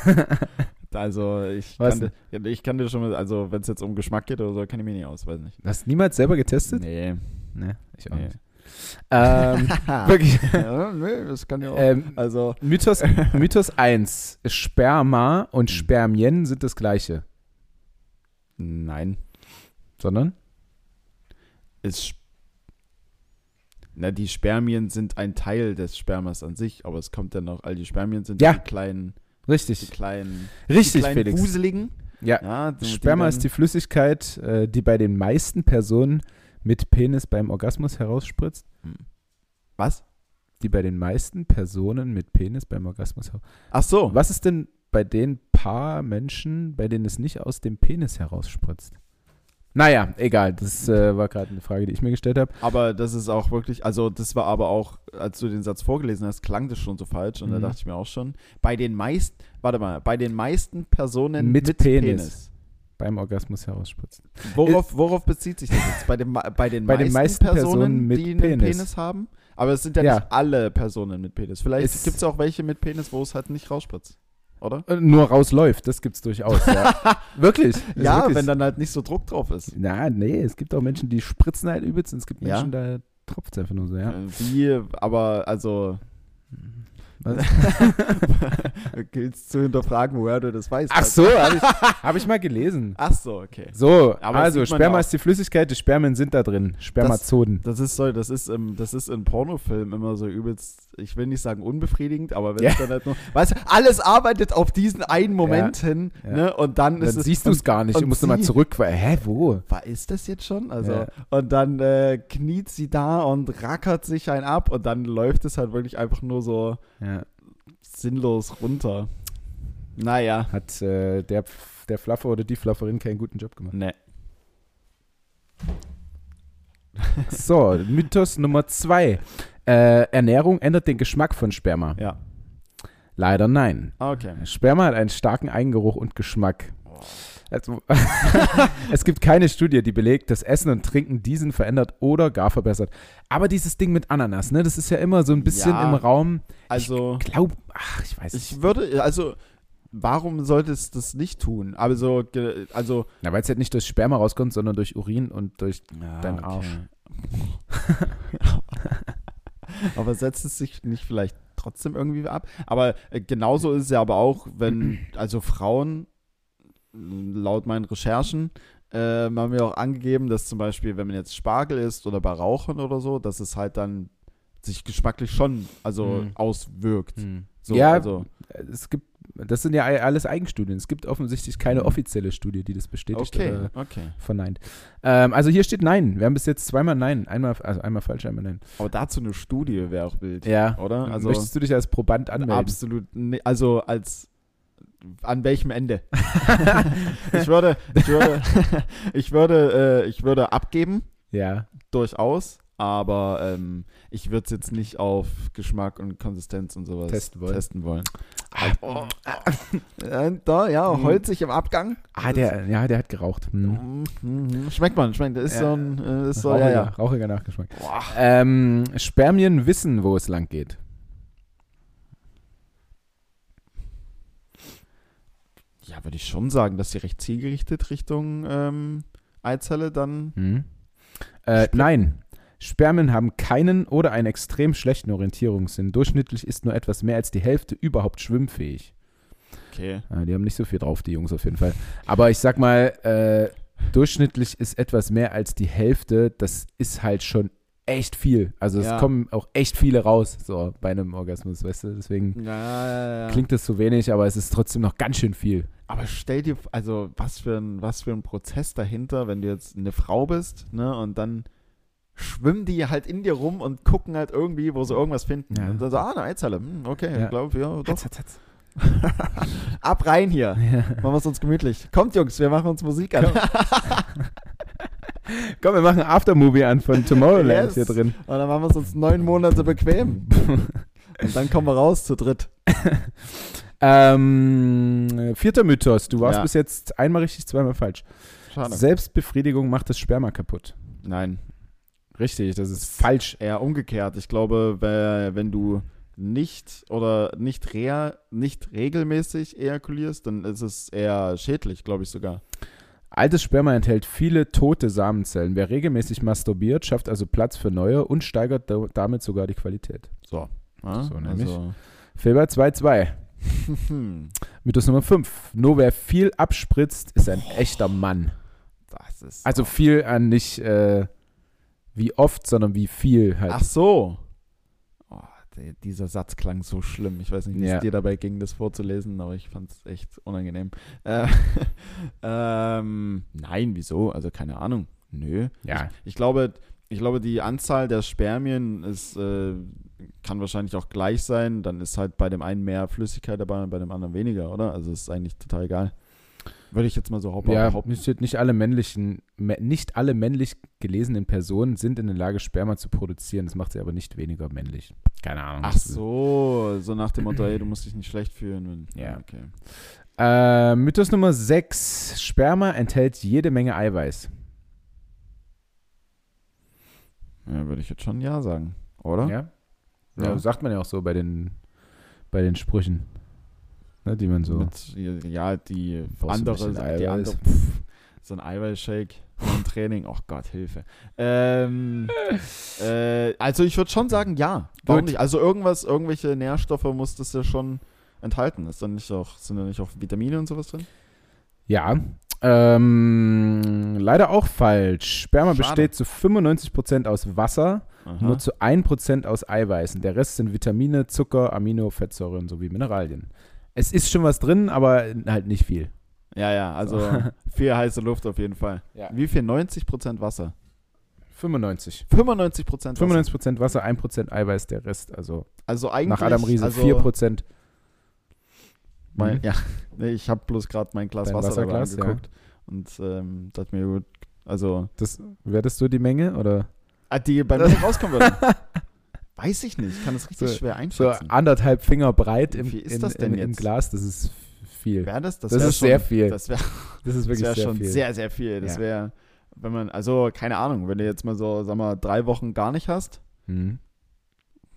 also ich kann, dir, ich kann dir schon, also wenn es jetzt um Geschmack geht oder so, kann ich mir nicht aus, weiß nicht. Hast du niemals selber getestet? Nee. Nee, ich auch nee. nicht. ähm, wirklich. Ja, nee, das kann ja auch. Ähm, also. Mythos, Mythos 1. Sperma und hm. Spermien sind das gleiche. Nein. Sondern? Ist. Na, die Spermien sind ein Teil des Spermas an sich, aber es kommt dann noch, all die Spermien sind Ja. die kleinen, die Richtig. kleinen, Richtig, die kleinen Felix. Wuseligen. Ja. Ja, die- Sperma die ist die Flüssigkeit, äh, die bei den meisten Personen mit Penis beim Orgasmus herausspritzt. dann, Was? Die bei den meisten Personen mit Penis beim Orgasmus heraus. Ach so. Was ist denn bei den paar Menschen, bei denen es nicht aus dem Penis herausspritzt? Naja, egal. Das äh, war gerade eine Frage, die ich mir gestellt habe. Aber das ist auch wirklich, also das war aber auch, als du den Satz vorgelesen hast, klang das schon so falsch und da Mhm. dachte ich mir auch schon, bei den meisten, warte mal, bei den meisten Personen Mit mit, Penis. Penis. Beim Orgasmus herausspritzt. Worauf, worauf bezieht sich das jetzt? Bei den, bei den, Bei den meisten Personen mit die einen Penis. Penis haben? Aber es sind ja, Ja. nicht alle Personen mit Penis. Vielleicht gibt es auch welche mit Penis, wo es halt nicht rausspritzt. Oder? Äh, nur rausläuft, das gibt's durchaus. Ja. wirklich. Ja, wirklich. wenn dann halt nicht so Druck drauf ist. Na, nee, es gibt auch Menschen, die spritzen halt übelst und es gibt Ja. Menschen, da tropft es einfach nur so, ja. Äh, Wie, aber also. Gilt zu hinterfragen, woher du das weißt. Ach so, habe ich, hab ich mal gelesen. Ach so, okay. So, Aber das also Sperma ja auch. ist die Flüssigkeit, die Spermien sind da drin. Spermazoden. Das ist so, das ist im, das ist in Pornofilmen immer so übelst, ich will nicht sagen unbefriedigend, aber wenn Ja. es dann halt nur, weißt du, alles arbeitet auf diesen einen Moment hin, Ja. ne, und dann, dann ist es. siehst du es gar nicht. Du musst nochmal zurück. weil- Hä, wo? Was ist das jetzt schon? Also, Ja. und dann äh, kniet sie da und rackert sich ein ab und dann läuft es halt wirklich einfach nur so Ja. Sinnlos runter. Naja. Hat äh, der, der Fluffer oder die Flufferin keinen guten Job gemacht. Ne. So, Mythos Nummer zwei. Äh, Ernährung ändert den Geschmack von Sperma. Ja. Leider nein. Okay. Sperma hat einen starken Eigengeruch und Geschmack. Also, es gibt keine Studie, die belegt, dass Essen und Trinken diesen verändert oder gar verbessert. Aber dieses Ding mit Ananas, ne, das ist ja immer so ein bisschen Ja. im Raum. Also. Ich glaube, ach, ich weiß nicht. Ich würde, also, warum sollte es das nicht tun? Also, also. Na, weil es halt nicht durch Sperma rauskommt, sondern durch Urin und durch. Ja, Dein Arsch. aber setzt es sich nicht vielleicht trotzdem irgendwie ab? Aber äh, genauso ist es ja aber auch, wenn, also Frauen, laut meinen Recherchen, äh, haben wir auch angegeben, dass zum Beispiel, wenn man jetzt Spargel isst oder bei Rauchen oder so, dass es halt dann sich geschmacklich schon also Mhm. auswirkt. So, ja, also, es gibt, das sind ja alles Eigenstudien. Es gibt offensichtlich keine Mhm. offizielle Studie, die das bestätigt okay, oder okay. verneint. Ähm, also hier steht Nein. Wir haben bis jetzt zweimal Nein. Einmal, also einmal falsch, einmal Nein. Aber dazu eine Studie wäre auch wild. Ja. Oder? Also, Möchtest du dich als Proband anmelden? Absolut. Also als an welchem Ende? ich würde, ich würde, ich würde, äh, ich würde abgeben, Ja. durchaus, aber ähm, ich würde es jetzt nicht auf Geschmack und Konsistenz und sowas Testen wollen. Testen wollen. Oh, äh, da, ja, Mhm. holzig im Abgang. Ah, der, ja, der hat geraucht. Hm. Mhm, mhm. Schmeckt man, schmeckt. Das ist Ja. so ein, äh, ist so, rauchiger, ja, ja. rauchiger Nachgeschmack. Ähm, Spermien wissen, wo es lang geht. Ja, würde ich schon sagen, dass sie recht zielgerichtet Richtung ähm, Eizelle dann. Hm. Äh, nein. Spermien haben keinen oder einen extrem schlechten Orientierungssinn. Durchschnittlich ist nur etwas mehr als die Hälfte überhaupt schwimmfähig. Okay. Ah, die haben nicht so viel drauf, die Jungs auf jeden Fall. Aber ich sag mal, äh, durchschnittlich ist etwas mehr als die Hälfte. Das ist halt schon echt viel. Also es Ja. kommen auch echt viele raus, so bei einem Orgasmus, weißt du? Deswegen Ja, ja, klingt das so wenig, aber es ist trotzdem noch ganz schön viel. Aber stell dir, also was für ein, was für ein Prozess dahinter, wenn du jetzt eine Frau bist, ne, und dann schwimmen die halt in dir rum und gucken halt irgendwie, wo sie irgendwas finden. Und dann so, ah, eine Eizelle, hm, okay, Ja. ich glaube, ja, doch. Hatz, hatz, hatz. Ab rein hier. Machen wir es uns gemütlich. Kommt, Jungs, wir machen uns Musik an. Komm, wir machen Aftermovie an von Tomorrowland Yes. hier drin. Und dann machen wir es uns neun Monate bequem. Und dann kommen wir raus zu dritt. ähm, vierter Mythos. Du warst Ja. bis jetzt einmal richtig, zweimal falsch. Schade. Selbstbefriedigung macht das Sperma kaputt. Nein, Richtig, das ist falsch. eher umgekehrt. Ich glaube, wenn du nicht oder nicht, rea, nicht regelmäßig ejakulierst, dann ist es eher schädlich, glaube ich sogar. Altes Sperma enthält viele tote Samenzellen. Wer regelmäßig masturbiert, schafft also Platz für neue und steigert da- damit sogar die Qualität. So. Ja, So nämlich. Also, Feber 2-2. hm, Mythos Nummer 5. Nur wer viel abspritzt, ist ein echter Mann. das ist. Also viel an nicht, äh, wie oft, sondern wie viel halt. Ach so. Der, dieser Satz klang so schlimm. Ich weiß nicht, wie Ja. es dir dabei ging, das vorzulesen, aber ich fand es echt unangenehm. Äh, ähm, nein, wieso? Also keine Ahnung. Nö. Ja. Ich, ich glaube, ich glaube, die Anzahl der Spermien ist, äh, kann wahrscheinlich auch gleich sein. Dann ist halt bei dem einen mehr Flüssigkeit dabei und bei dem anderen weniger, oder? Also ist eigentlich total egal. Würde ich jetzt mal so haupt- Ja, behaupten. nicht, nicht alle männlichen, mä- nicht alle männlich gelesenen Personen sind in der Lage, Sperma zu produzieren. Das macht sie aber nicht weniger männlich. Keine Ahnung. Ach so, so nach dem Motto, ey, du musst dich nicht schlecht fühlen. Ja. okay. Äh, Mythos Nummer 6. Sperma enthält jede Menge Eiweiß. Ja, würde ich jetzt schon ja sagen, oder? Ja? ja? Ja. sagt man ja auch so bei den, bei den Sprüchen. Ne, die man so. Mit, ja, die andere, die Eiweiß? andere pff, so ein Eiweißshake im Training, oh Gott, Hilfe. Ähm, äh, also ich würde schon sagen, ja. Warum Gut. nicht? Also irgendwas, irgendwelche Nährstoffe muss das ja schon enthalten. Ist dann nicht auch, sind da nicht auch Vitamine und sowas drin? Ja. Ähm, leider auch falsch. Sperma Schade. besteht zu 95% aus Wasser, Aha. nur zu 1% aus Eiweißen. Der Rest sind Vitamine, Zucker, Amino, Fettsäuren sowie Mineralien. Es ist schon was drin, aber halt nicht viel. Ja, ja, also viel heiße Luft auf jeden Fall. Ja. Wie viel? 90% Wasser? 95. 95% Wasser? 95% Wasser, 1% Eiweiß, der Rest. Also Also eigentlich, nach Adam Riese also 4%. Mein, Mhm. Ja, nee, ich habe bloß gerade mein Glas Dein Wasser dabei Wasserglas, ja. angeguckt und ähm, dachte mir, gut, also, Das, wertest du die Menge oder ah, die bei mir rauskommen würden. Weiß ich nicht, ich kann das richtig So- schwer so einschätzen. anderthalb Finger breit Wie im, viel ist das denn in, im? Glas? Das ist viel. Wäre das? Das wär ist schon, sehr viel. Das wäre Das ist das wirklich sehr schon viel. sehr, sehr viel. Das Ja. wäre, wenn man, also keine Ahnung, wenn du jetzt mal so, sag mal, drei Wochen gar nicht hast. Mhm.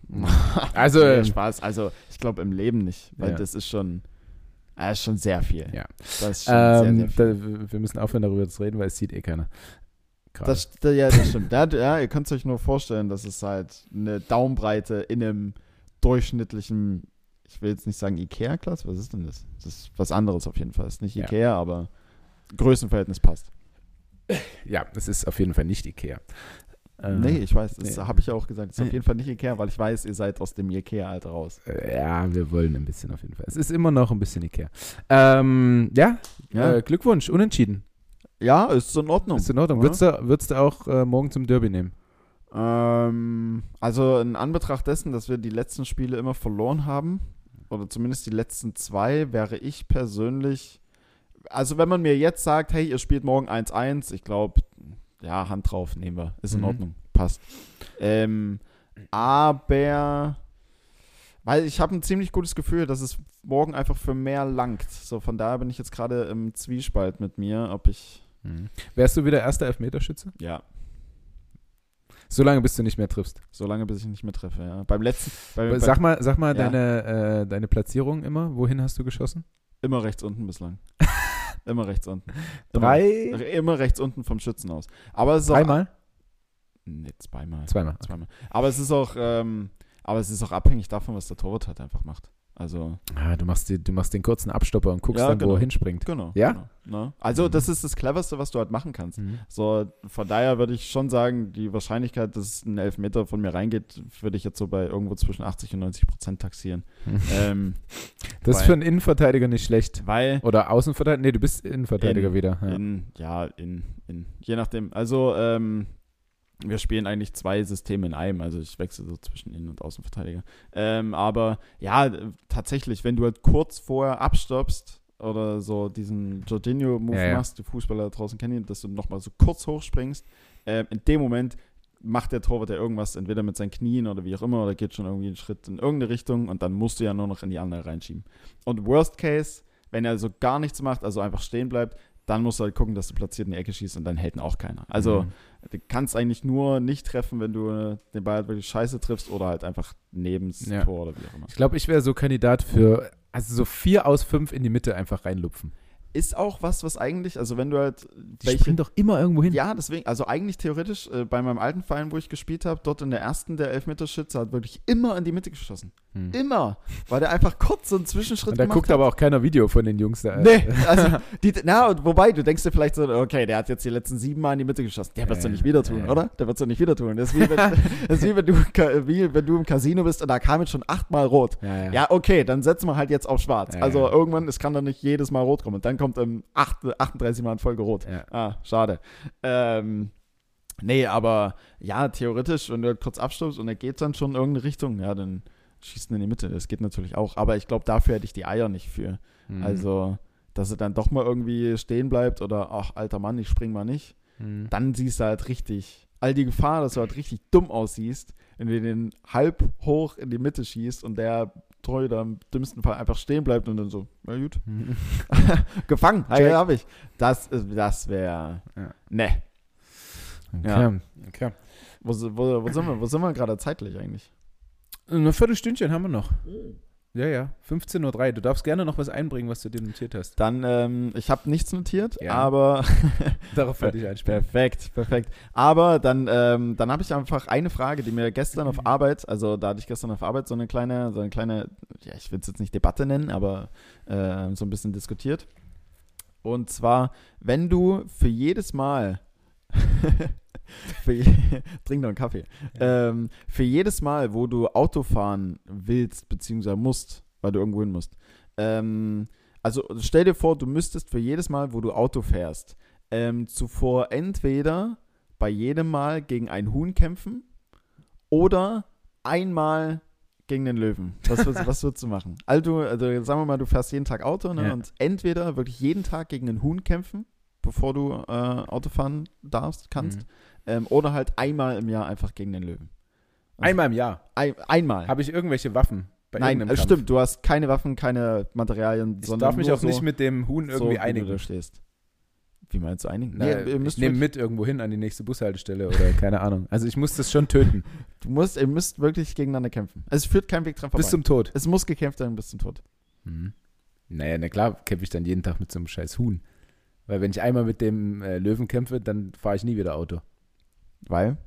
Also, ähm, Spaß. Also ich glaube im Leben nicht, weil Ja. das ist schon, das ist schon sehr viel. Ja. Das ist schon sehr, ähm, sehr viel. da, wir müssen aufhören, darüber zu reden, weil es sieht eh keiner. Gerade. Das, da- ja, das stimmt. Ja, ja, ihr könnt es euch nur vorstellen, dass es halt eine Daumenbreite in einem durchschnittlichen, ich will jetzt nicht sagen Ikea-Glas, was ist denn das? Das ist was anderes auf jeden Fall. Es ist nicht Ja. Ikea, aber Größenverhältnis passt. ja, es ist auf jeden Fall nicht Ikea. Ähm, nee, ich weiß, das nee. habe ich ja auch gesagt. Es ist auf jeden Fall nicht Ikea, weil ich weiß, ihr seid aus dem Ikea-Alter raus. äh, Ja, wir wollen ein bisschen auf jeden Fall. Es ist immer noch ein bisschen Ikea. Ähm, ja, Ja, Äh, Glückwunsch, unentschieden. Ja ist in Ordnung. Ist in Ordnung. Würdest du, würdest du auch äh, morgen zum Derby nehmen? Ähm, also in Anbetracht dessen, dass wir die letzten Spiele immer verloren haben, oder zumindest die letzten zwei, wäre ich persönlich, also wenn man mir jetzt sagt, hey, ihr spielt morgen 1-1, ich glaube, ja, Hand drauf, nehmen wir, ist in Mhm. Ordnung, passt. Ähm, aber, weil ich habe ein ziemlich gutes Gefühl, dass es morgen einfach für mehr langt. So, von daher bin ich jetzt gerade im Zwiespalt mit mir, ob ich, Wärst du wieder erster Elfmeterschütze? ja, Solange bis du nicht mehr triffst. so lange bis ich nicht mehr treffe, ja. Beim letzten, bei, bei, Sag mal, sag mal Ja. deine, äh, deine Platzierung immer. Wohin hast du geschossen? Immer rechts unten bislang. immer rechts unten. Immer, Drei? Immer rechts unten vom Schützen aus. Aber es ist auch. Dreimal? Nee, zweimal. Zweimal. Zweimal. Aber es ist auch, ähm, aber es ist auch abhängig davon, was der Torwart halt einfach macht. Also, Ah, du, machst die, du machst den kurzen Abstopper und guckst Ja, dann, wo genau. er hinspringt. genau. Ja? Genau, ne? Also, Mhm. das ist das Cleverste, was du halt machen kannst. So, von daher würde ich schon sagen, die Wahrscheinlichkeit, dass ein Elfmeter von mir reingeht, würde ich jetzt so bei irgendwo zwischen 80 und 90 Prozent taxieren. ähm, Das ist Weil- für einen Innenverteidiger nicht schlecht. weil Oder Außenverteidiger? Nee, du bist Innenverteidiger In- wieder. Ja. In, ja, in, in, je nachdem. Also, ähm, wir spielen eigentlich zwei Systeme in einem. Also, ich wechsle so zwischen Innen- und Außenverteidiger. Ähm, aber ja, äh, tatsächlich, wenn du halt kurz vorher abstoppst oder so diesen Jorginho-Move Ja, ja. machst, die Fußballer da draußen kennen, ihn, dass du nochmal so kurz hochspringst, ähm, in dem Moment macht der Torwart ja irgendwas, entweder mit seinen Knien oder wie auch immer, oder geht schon irgendwie einen Schritt in irgendeine Richtung und dann musst du ja nur noch in die andere reinschieben. Und Worst Case, wenn er so gar nichts macht, also einfach stehen bleibt, dann musst du halt gucken, dass du platziert in die Ecke schießt und dann hält ihn auch keiner. Also Mhm. du kannst eigentlich nur nicht treffen, wenn du den Ball halt wirklich scheiße triffst oder halt einfach neben das Ja. Tor oder wie auch immer. Ich glaube, ich wäre so Kandidat für, also so vier aus fünf in die Mitte einfach reinlupfen. Ist auch was, was eigentlich, also wenn du halt Die springen doch immer irgendwo hin. Ja, deswegen, also eigentlich theoretisch, äh, bei meinem alten Verein, wo ich gespielt habe, dort in der ersten der Elfmeterschütze hat wirklich immer in die Mitte geschossen. Hm. Immer. Weil der einfach kurz so einen Zwischenschritt Und da gemacht guckt hat. aber auch keiner Video von den Jungs da. Nee, also, die, na, wobei, du denkst dir vielleicht so, okay, der hat jetzt die letzten sieben Mal in die Mitte geschossen. Der wird es doch nicht wieder tun, ja. oder? Der wird es doch nicht wieder tun. Das ist, wie wenn, das ist wie, wenn du, wie wenn du im Casino bist und da kam jetzt schon achtmal rot. Ja, ja. Ja, okay, dann setzen wir halt jetzt auf schwarz. Ja, also irgendwann, es kann doch nicht jedes Mal rot kommen. Und dann kommt im 8, 38 Mal in Folge rot. Ja. Ah, schade. Ähm, nee, aber ja, theoretisch, wenn du halt kurz abstoßt und er geht dann schon in irgendeine Richtung, ja, dann schießt ihn in die Mitte. Das geht natürlich auch. Aber ich glaube, dafür hätte ich die Eier nicht für. Mhm. Also, dass er dann doch mal irgendwie stehen bleibt oder, ach, alter Mann, ich spring mal nicht. Mhm. Dann siehst du halt richtig, all die Gefahr, dass du halt richtig dumm aussiehst, wenn du den halb hoch in die Mitte schießt und der Torhüter im dümmsten Fall einfach stehen bleibt und dann so, na gut, Mhm. gefangen, Jack. ja, hab ich. Das, ist- das wäre, Ja. ne. Okay. Ja. okay. Wo, wo, wo sind wir, wo sind wir gerade zeitlich eigentlich? Ein Viertelstündchen haben wir noch. Ja, ja. 15.03 Uhr. Du darfst gerne noch was einbringen, was du dir notiert hast. Dann, ähm, ich habe nichts notiert, Ja. aber Darauf wollte ich einspielen. Perfekt, perfekt. Aber dann, ähm, dann habe ich einfach eine Frage, die mir gestern auf Arbeit, also da hatte ich gestern auf Arbeit so eine kleine, so eine kleine, ja, ich will es jetzt nicht Debatte nennen, aber äh, so ein bisschen diskutiert. Und zwar, wenn du für jedes Mal, je, trink noch einen Kaffee, ähm, für jedes Mal, wo du Auto fahren willst, beziehungsweise musst, weil du irgendwo hin musst, ähm, also stell dir vor, du müsstest für jedes Mal, wo du Auto fährst, ähm, zuvor entweder bei jedem Mal gegen ein Huhn kämpfen oder einmal gegen den Löwen. Was, würdest- was würdest du machen? Also, also sagen wir mal, du fährst jeden Tag Auto ne, Ja. und entweder wirklich jeden Tag gegen einen Huhn kämpfen, bevor du äh, Auto fahren darfst, kannst, Mhm. Ähm, oder halt einmal im Jahr einfach gegen den Löwen. Also Einmal im Jahr. Ein, einmal. Habe ich irgendwelche Waffen bei Nein, äh, Kampf? stimmt, du hast keine Waffen, keine Materialien, Ich sondern darf mich auch so, nicht mit dem Huhn so, irgendwie wie einigen. du da stehst. Wie meinst du einigen? Na, ihr ich nehme mit irgendwo hin an die nächste Bushaltestelle oder keine Ahnung. Also ich muss das schon töten. Du musst, ihr müsst wirklich gegeneinander kämpfen. Also es führt kein Weg dran vorbei. bis zum Tod. es muss gekämpft werden bis zum Tod. Mhm. Naja, na klar kämpfe ich dann jeden Tag mit so einem scheiß Huhn. Weil wenn ich einmal mit dem äh, Löwen kämpfe, dann fahre ich nie wieder Auto. Weil?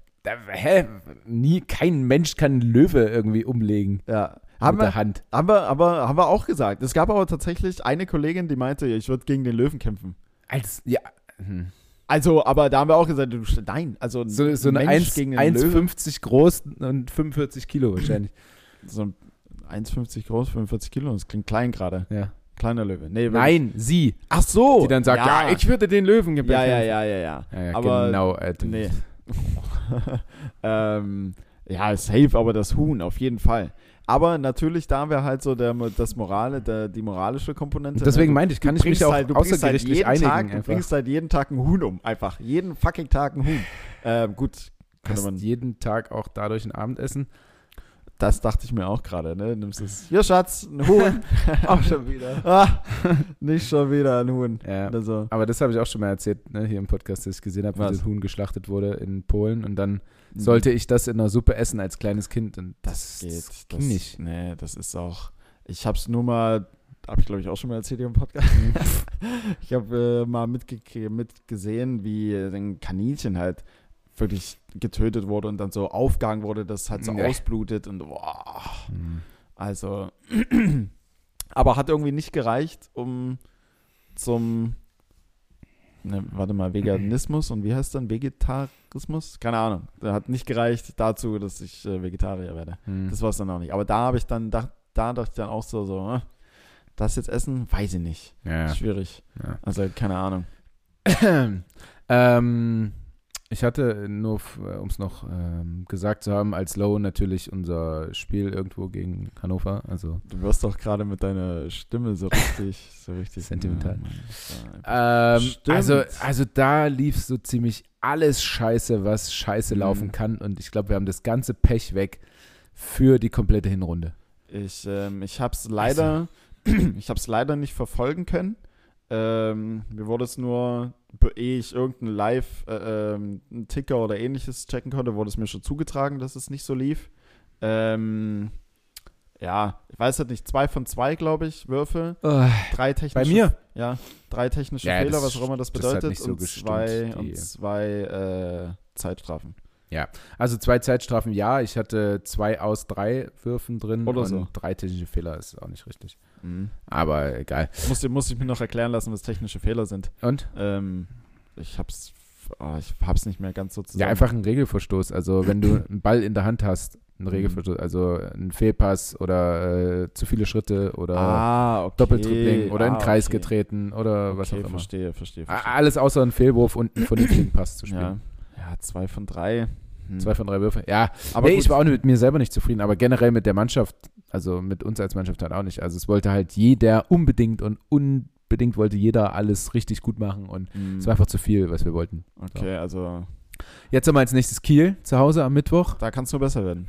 Hä? Nie, kein Mensch kann einen Löwe irgendwie umlegen Ja. Haben mit der wir, Hand. haben, wir, aber, haben wir auch gesagt. Es gab aber tatsächlich eine Kollegin, die meinte, ich würde gegen den Löwen kämpfen. Als, ja. Hm. Also, aber da haben wir auch gesagt, du, nein, also ein So, so eine Mensch 1 gegen einen Löwen. 1,50 groß und 45 Kilo wahrscheinlich. So ein 1,50 groß, 45 Kilo, das klingt klein gerade. ja. Kleiner Löwe. Nee. Nein, sie. Ach so. Die dann sagt, ja, ich würde den Löwen ja, bekämpfen. ja, ja, ja, ja. Ja, ja, Aber- genau, Alter. Nee. ähm, ja, safe, aber das Huhn, auf jeden Fall. Aber natürlich, da wäre halt so der, das Morale, der, die moralische Komponente. Und deswegen ne? meinte ich, kann ich mich auch halt, du halt außergerichtlich jeden einigen. Tag, Du bringst halt jeden Tag ein Huhn um. Einfach. Jeden fucking Tag ein Huhn. ähm, gut, könnte man. jeden Tag auch dadurch ein Abendessen. Das dachte ich mir auch gerade, ne? Nimmst es. Hier, Schatz, ein Huhn. Auch schon wieder. ah, nicht schon wieder ein Huhn. Ja. Oder so. Aber das habe ich auch schon mal erzählt, ne, hier im Podcast, dass ich gesehen habe, wie das Huhn geschlachtet wurde in Polen. Und dann sollte ich das in einer Suppe essen als kleines Kind. Und das, geht. das Das, ging nicht. Nee, das ist auch. Ich hab's nur mal. Habe ich, glaube ich, auch schon mal erzählt hier im Podcast. ich habe äh, mal mitge mitgesehen, wie ein Kaninchen halt wirklich getötet wurde und dann so aufgehangen wurde, dass es halt so Nee. ausblutet und boah. Hm. Also. aber hat irgendwie nicht gereicht, um zum. Ne, warte mal, Veganismus und wie heißt dann? Vegetarismus? Keine Ahnung. Der hat nicht gereicht dazu, dass ich äh, Vegetarier werde. Hm. Das war es dann auch nicht. Aber da habe ich dann, da, da dachte ich dann auch so, so, äh, das jetzt essen, weiß ich nicht. ja. Schwierig. ja. Also keine Ahnung. ähm, ich hatte nur, um es noch ähm, gesagt zu haben, als Low natürlich unser Spiel irgendwo gegen Hannover. Also Du wirst doch gerade mit deiner Stimme so richtig, so richtig Sentimental. Ja, Ähm, also, also da lief so ziemlich alles scheiße, was scheiße Mhm. laufen kann. Und ich glaube, wir haben das ganze Pech weg für die komplette Hinrunde. Ich, ähm, ich habe es leider, ich habe es leider nicht verfolgen können. Ähm, mir wurde es nur, ehe ich irgendeinen Live, äh, ähm, einen Ticker oder ähnliches checken konnte, wurde es mir schon zugetragen, dass es nicht so lief. Ähm, ja, ich weiß halt nicht, zwei von zwei, glaube ich, Würfe, drei technische, Bei mir? ja, drei technische Ja, Fehler, das- was auch immer das das hat bedeutet, nicht so und gestimmt, zwei, und zwei äh, Zeitstrafen. Ja, also zwei Zeitstrafen ja. Ich hatte zwei aus drei Würfen drin Oder und so. drei technische Fehler ist auch nicht richtig. Mhm. Aber egal. Muss, muss ich mir noch erklären lassen, was technische Fehler sind. Und? Ähm, ich hab's, oh, ich hab's nicht mehr ganz so zusammen. Ja, einfach ein Regelverstoß. Also wenn du einen Ball in der Hand hast, ein Regelverstoß, also ein Fehlpass oder äh, zu viele Schritte oder ah, okay. Doppeltribbling oder in ah, den Kreis okay. getreten oder was okay, auch immer. verstehe, verstehe, verstehe. Alles außer einen Fehlwurf und einen vernünftigen Pass zu spielen. ja, zwei von drei. Hm. Zwei von drei Würfe. Ja, Aber nee, ich war auch mit mir selber nicht zufrieden, aber generell mit der Mannschaft, also mit uns als Mannschaft halt auch nicht. Also es wollte halt jeder unbedingt und unbedingt wollte jeder alles richtig gut machen und Hm. es war einfach zu viel, was wir wollten. Okay, also Jetzt haben wir als nächstes Kiel zu Hause am Mittwoch. da kannst du besser werden.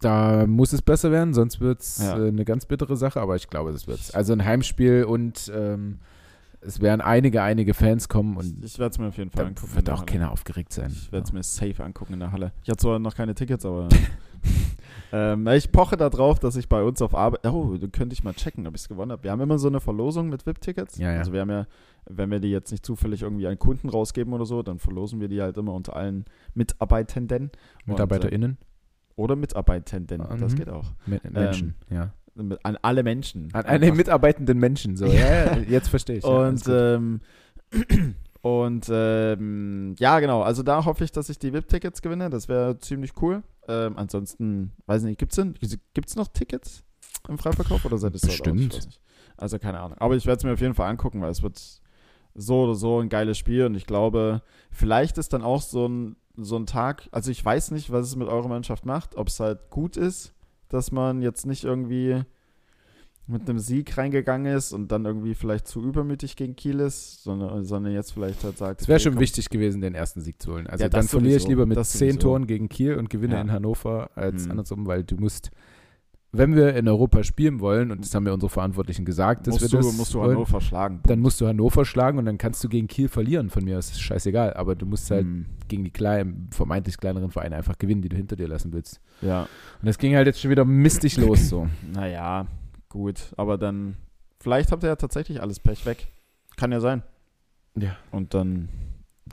Da muss es besser werden, sonst wird es Ja. äh, eine ganz bittere Sache, aber ich glaube, das wird es. Also ein Heimspiel und ähm, es werden einige, einige Fans kommen und Ich werde es mir auf jeden Fall angucken. wird auch keiner aufgeregt sein. Ich werde es mir safe angucken in der Halle. Ich habe zwar noch keine Tickets, aber ähm, ich poche darauf, dass ich bei uns auf Arbeit. Oh, könnte ich mal checken, ob ich es gewonnen habe. Wir haben immer so eine Verlosung mit VIP-Tickets. Ja, ja. Also wir haben ja, wenn wir die jetzt nicht zufällig irgendwie an Kunden rausgeben oder so, dann verlosen wir die halt immer unter allen Mitarbeitenden. Und, MitarbeiterInnen, äh, oder Mitarbeitenden. Mhm. Das geht auch. Me- Menschen, ja. An alle Menschen. An alle mitarbeitenden Menschen, so. Ja, ja, jetzt verstehe ich. ja, Und, gut. ähm, und ähm, ja, genau. Also da hoffe ich, dass ich die VIP-Tickets gewinne. Das wäre ziemlich cool. Ähm, ansonsten, weiß nicht, gibt es denn, gibt's noch Tickets im Freiverkauf oder seid ihr? Bestimmt. Also keine Ahnung. Aber ich werde es mir auf jeden Fall angucken, weil es wird so oder so ein geiles Spiel und ich glaube, vielleicht ist dann auch so ein, so ein Tag, also ich weiß nicht, was es mit eurer Mannschaft macht, ob es halt gut ist, dass man jetzt nicht irgendwie mit einem Sieg reingegangen ist und dann irgendwie vielleicht zu übermütig gegen Kiel ist, sondern, sondern jetzt vielleicht halt sagt, Es wäre okay, schon komm, wichtig gewesen, den ersten Sieg zu holen. Also Ja, dann verliere ich lieber mit zehn. Toren gegen Kiel und gewinne Ja. in Hannover als Mhm. andersrum, weil du musst, wenn wir in Europa spielen wollen, und das haben mir unsere Verantwortlichen gesagt, dass musst wir du, das musst du wollen, Hannover schlagen. dann musst du Hannover schlagen und dann kannst du gegen Kiel verlieren von mir. Das ist scheißegal, aber du musst halt Hm, gegen die kleinen, vermeintlich kleineren Vereine einfach gewinnen, die du hinter dir lassen willst. ja, Und das ging halt jetzt schon wieder mistig los so. naja, gut, aber dann, vielleicht habt ihr ja tatsächlich alles Pech weg. Kann ja sein. Ja. Und dann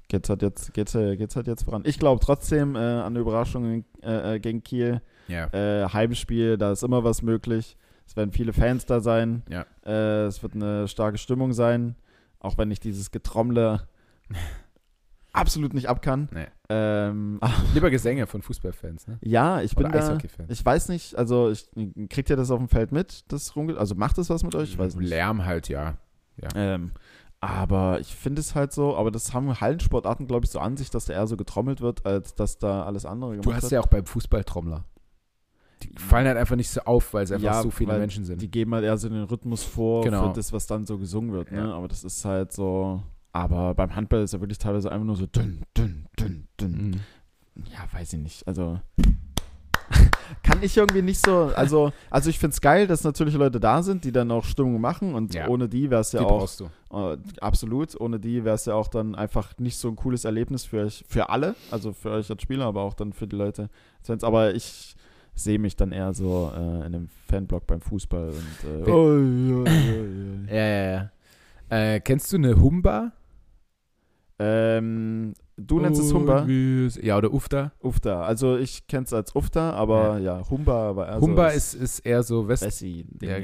geht's halt jetzt, geht's, geht's halt jetzt voran. Ich glaube trotzdem äh, an eine Überraschung äh, äh, gegen Kiel. Ja. Äh, Heimspiel, da ist immer was möglich. Es werden viele Fans da sein. Ja. Äh, es wird eine starke Stimmung sein. Auch wenn ich dieses Getrommle absolut nicht ab kann. Nee. Ähm, Lieber Gesänge von Fußballfans, ne? ja, ich bin Oder da. Eishockey-Fans. Ich weiß nicht, also ich, kriegt ihr das auf dem Feld mit, das Rumge Also macht es was mit euch? Ich weiß nicht. Lärm halt, ja. Ähm, aber ich finde es halt so, aber das haben Hallensportarten, glaube ich, so an sich, dass da eher so getrommelt wird, als dass da alles andere gemacht Du hast wird. ja auch beim Fußballtrommler. Die fallen halt einfach nicht so auf, weil es einfach Ja, so viele Menschen sind. Die geben halt eher so den Rhythmus vor Genau. für das, was dann so gesungen wird. Ne? Ja. Aber das ist halt so. Aber beim Handball ist ja wirklich teilweise einfach nur so dünn, dünn, dünn, dünn. Mhm. Ja, weiß ich nicht. Also. Kann ich irgendwie nicht so. Also, also ich finde es geil, dass natürlich Leute da sind, die dann auch Stimmung machen. Und Ja. ohne die wäre es ja Die auch. brauchst du. Äh, absolut. Ohne die wäre es ja auch dann einfach nicht so ein cooles Erlebnis für euch, für alle, also für euch als Spieler, aber auch dann für die Leute. Aber ich sehe mich dann eher so äh, in einem Fanblock beim Fußball und äh, oh, ja, ja, ja. Ja, ja, ja. Äh, kennst du eine Humba? ähm, du nennst es Humba? Ja, oder Ufta. Ufta. Also ich kenne es als Ufta, aber ja, Humba war eher Humba so ist, ist eher so West. Bessi. Ja,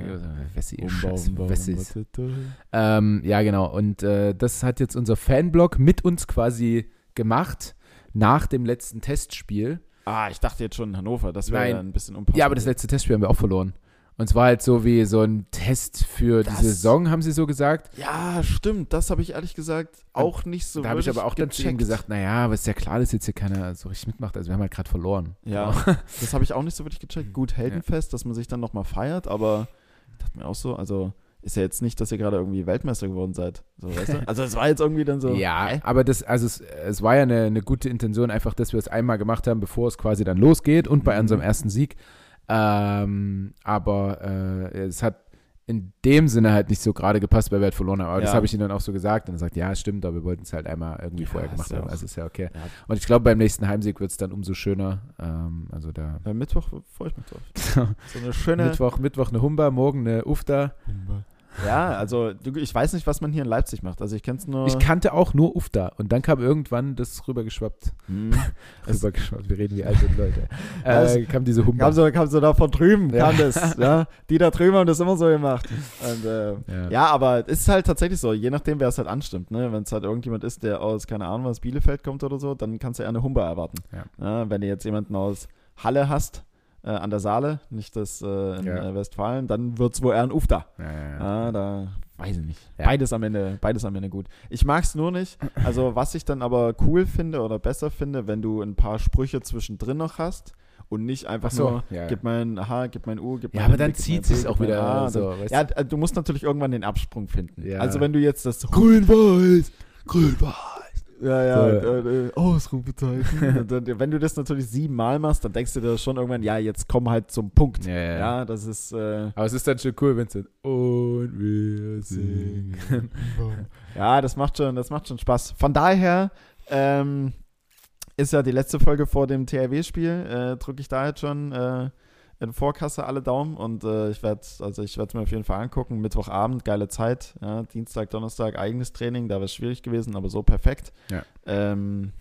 Wessi, Humba, Humba, Wessis. Humba. Ähm, ja, genau. Und äh, das hat jetzt unser Fanblog mit uns quasi gemacht nach dem letzten Testspiel. Ah, ich dachte jetzt schon in Hannover, das wäre ja ein bisschen unpassend. Ja, aber das letzte Testspiel haben wir auch verloren. Und es war halt so wie so ein Test für Das- die Saison, haben sie so gesagt. Ja, stimmt. Das habe ich ehrlich gesagt auch nicht so da habe ich aber auch dann zu ihm gecheckt. gesagt, naja, aber ist ja klar, dass jetzt hier keiner so richtig mitmacht. Also wir haben halt gerade verloren. Ja, So. das habe ich auch nicht so wirklich gecheckt. Gut, Heldenfest, dass man sich dann nochmal feiert, aber ich dachte mir auch so, also ist ja jetzt nicht, dass ihr gerade irgendwie Weltmeister geworden seid. So, weißt du? Also es war jetzt irgendwie dann so. Ja, hä? aber das, also es, es war ja eine, eine gute Intention, einfach, dass wir es einmal gemacht haben, bevor es quasi dann losgeht und bei Mhm. unserem ersten Sieg. Ähm, aber äh, es hat in dem Sinne halt nicht so gerade gepasst, weil wir halt verloren haben. Aber das Ja. habe ich ihm dann auch so gesagt und er sagt, ja, stimmt, aber wir wollten es halt einmal irgendwie Ja, vorher gemacht haben. Also ist ja okay. Ja, Und ich glaube, beim nächsten Heimsieg wird es dann umso schöner. Ähm, also da Mittwoch freue ich mich drauf. So eine schöne. Mittwoch, Mittwoch eine Humba, morgen eine Ufta. Ja, also ich weiß nicht, was man hier in Leipzig macht. Also ich kenne es nur. Ich kannte auch nur Ufta und dann kam irgendwann das rübergeschwappt. Hm. rübergeschwappt, wir reden wie alte Leute. Äh, kam diese Humber. Kam so, kam so da von drüben, Ja. kam das. Ja? Die da drüben haben das immer so gemacht. Und, äh, ja. ja, aber es ist halt tatsächlich so, je nachdem, wer es halt anstimmt. Ne? Wenn es halt irgendjemand ist, der aus, keine Ahnung, was Bielefeld kommt oder so, dann kannst du eher eine Humber erwarten. Ja. wenn du jetzt jemanden aus Halle hast, äh, an der Saale, nicht das äh, in Ja. äh, Westfalen, dann wird es wohl eher ein Ufta. Ja, ja, ja. Ja, da weiß ich nicht. Ja. Beides am Ende, beides am Ende gut. Ich mag es nur nicht. Also, was ich dann aber cool finde oder besser finde, wenn du ein paar Sprüche zwischendrin noch hast und nicht einfach Ach so, nur ja, ja. gib mein H, gib mein U, gib Ja, mein aber dann zieht gib auch wieder A, so, dann- Ja, du musst natürlich irgendwann den Absprung finden. Ja. Also, wenn du jetzt das Grün-Weiß, Grün-Weiß. Ja, ja, So. äh, äh, Ausrufezeichen. Und dann, wenn du das natürlich siebenmal machst, dann denkst du dir schon irgendwann, ja, jetzt komm halt zum Punkt. Ja, ja. Ja, das ist. Äh, Aber es ist dann schon cool, wenn es dann und wir singen. ja, das macht schon, das macht schon Spaß. Von daher ähm, ist ja die letzte Folge vor dem THW-Spiel. Äh, Drücke ich da jetzt schon äh, in Vorkasse alle Daumen und äh, ich werde, also ich werde es mir auf jeden Fall angucken. Mittwochabend, geile Zeit. Ja, Dienstag, Donnerstag eigenes Training, da wäre es schwierig gewesen, aber so perfekt. Ja. Ähm,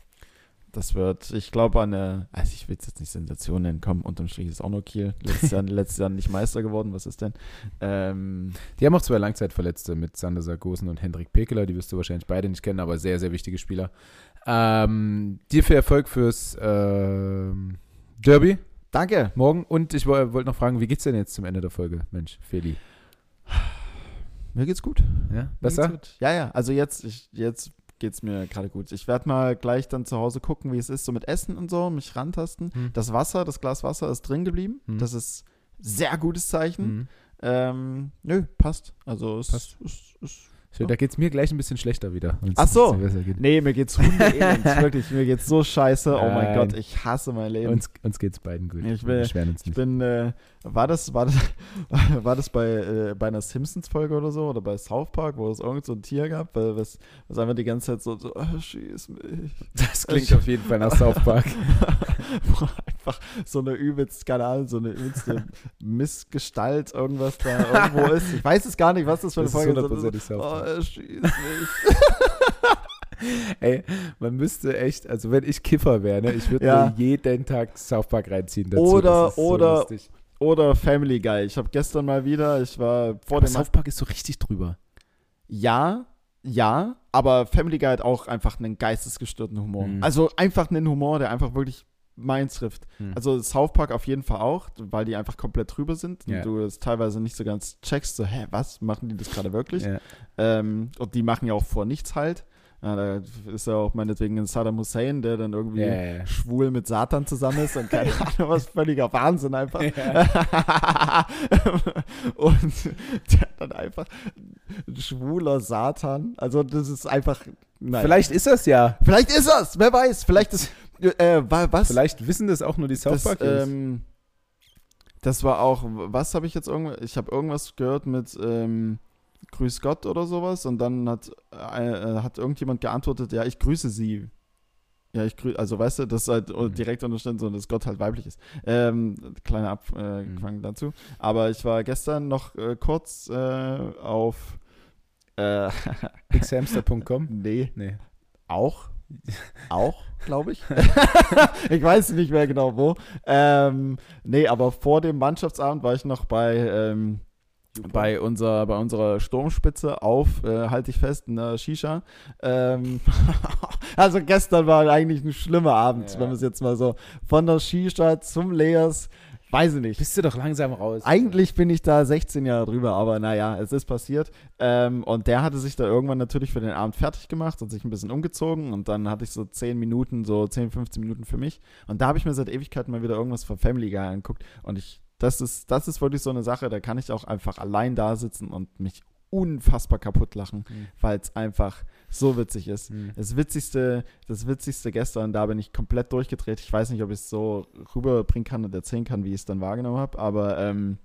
das wird, ich glaube, eine, also ich will es jetzt nicht Sensation nennen, komm, unterm Strich ist auch nur Kiel. Letztes Jahr, letztes Jahr nicht Meister geworden, was ist denn? Ähm, Die haben auch zwei Langzeitverletzte mit Sander Sargosen und Hendrik Pekeler. Die wirst du wahrscheinlich beide nicht kennen, aber sehr, sehr wichtige Spieler. Ähm, dir viel Erfolg fürs ähm, Derby danke. morgen. Und ich woll- wollte noch fragen, wie geht's denn jetzt zum Ende der Folge? Mensch, Feli. Mir geht's gut. Ja, besser? gut. Ja, ja, also jetzt, ich, jetzt geht's mir gerade gut. Ich werde mal gleich dann zu Hause gucken, wie es ist, so mit Essen und so, mich rantasten. Hm. Das Wasser, das Glas Wasser ist drin geblieben. Hm. Das ist sehr gutes Zeichen. Mhm. Ähm, nö, passt. Also es Passt. Ist, ist, Schön, Da geht's mir gleich ein bisschen schlechter wieder. Ach so. geht. Nee, mir geht's hundeelend. wirklich, mir geht's so scheiße. Oh mein Nein. Gott, ich hasse mein Leben. Uns, uns geht's beiden gut. Ich Wir will- beschweren uns Ich nicht. bin, äh, war das, war das, war das bei, äh, bei einer Simpsons-Folge oder so oder bei South Park, wo es irgend so ein Tier gab, weil was, was einfach die ganze Zeit so, so oh, schieß mich. Das klingt auf jeden Fall nach South Park. Einfach so eine übelst, keine Ahnung, so eine übelste Missgestalt irgendwas da irgendwo ist. Ich weiß es gar nicht, was das für eine Das Folge ist. South Oh, schießt mich. Ey, man müsste echt, also wenn ich Kiffer wäre, ne, ich würde Ja. mir jeden Tag South Park reinziehen dazu. Oder- oder- lustig. Oder Family Guy. Ich habe gestern mal wieder, ich war vor Aber dem South Park ist so richtig drüber. Ja, ja, aber Family Guy hat auch einfach einen geistesgestörten Humor. Mhm. Also einfach einen Humor, der einfach wirklich meins trifft. Mhm. Also South Park auf jeden Fall auch, weil die einfach komplett drüber sind Ja. und du es teilweise nicht so ganz checkst, so, hä, was, machen die das gerade wirklich? Ja. Ähm, und die machen ja auch vor nichts halt. Ja, da ist ja auch meinetwegen ein Saddam Hussein, der dann irgendwie ja. schwul mit Satan zusammen ist und keine Ahnung, was völliger Wahnsinn einfach. und der hat dann einfach ein schwuler Satan. Also das ist einfach. Nein. Vielleicht ist das ja. Vielleicht ist das, wer weiß. Vielleicht ist. Äh, wa- was? Vielleicht wissen das auch nur die South das, Park. ähm, das war auch, was habe ich jetzt irgendwas, ich habe irgendwas gehört mit ähm, Grüß Gott oder sowas und dann hat, äh, hat irgendjemand geantwortet, ja, ich grüße sie. Ja, ich grüße, also weißt du, das ist halt Mhm. direkt unterstanden, so, dass Gott halt weiblich ist. Ähm, kleiner Abfang Mhm. dazu. Aber ich war gestern noch äh, kurz äh, auf äh, xhamster.com. nee, Nee. auch. Auch, glaube ich. ich weiß nicht mehr genau wo. Ähm, nee, aber vor dem Mannschaftsabend war ich noch bei, ähm, bei, unser, bei unserer Sturmspitze auf, äh, halte ich fest, in der Shisha. Ähm, also gestern war eigentlich ein schlimmer Abend, Ja. wenn man es jetzt mal so von der Shisha zum Leas, weiß ich nicht. Bist du doch langsam raus. Eigentlich bin ich da 16 Jahre drüber, aber naja, es ist passiert. Ähm, und der hatte sich da irgendwann natürlich für den Abend fertig gemacht und sich ein bisschen umgezogen. Und dann hatte ich so 10 Minuten, so 10, 15 Minuten für mich. Und da habe ich mir seit Ewigkeiten mal wieder irgendwas von Family Guy angeguckt. Und ich, das ist, das ist wirklich so eine Sache, da kann ich auch einfach allein da sitzen und mich unfassbar kaputt lachen, Mhm. weil es einfach so witzig ist. Mhm. Das Witzigste, das Witzigste gestern, da bin ich komplett durchgedreht. Ich weiß nicht, ob ich es so rüberbringen kann und erzählen kann, wie ich es dann wahrgenommen habe, aber ähm,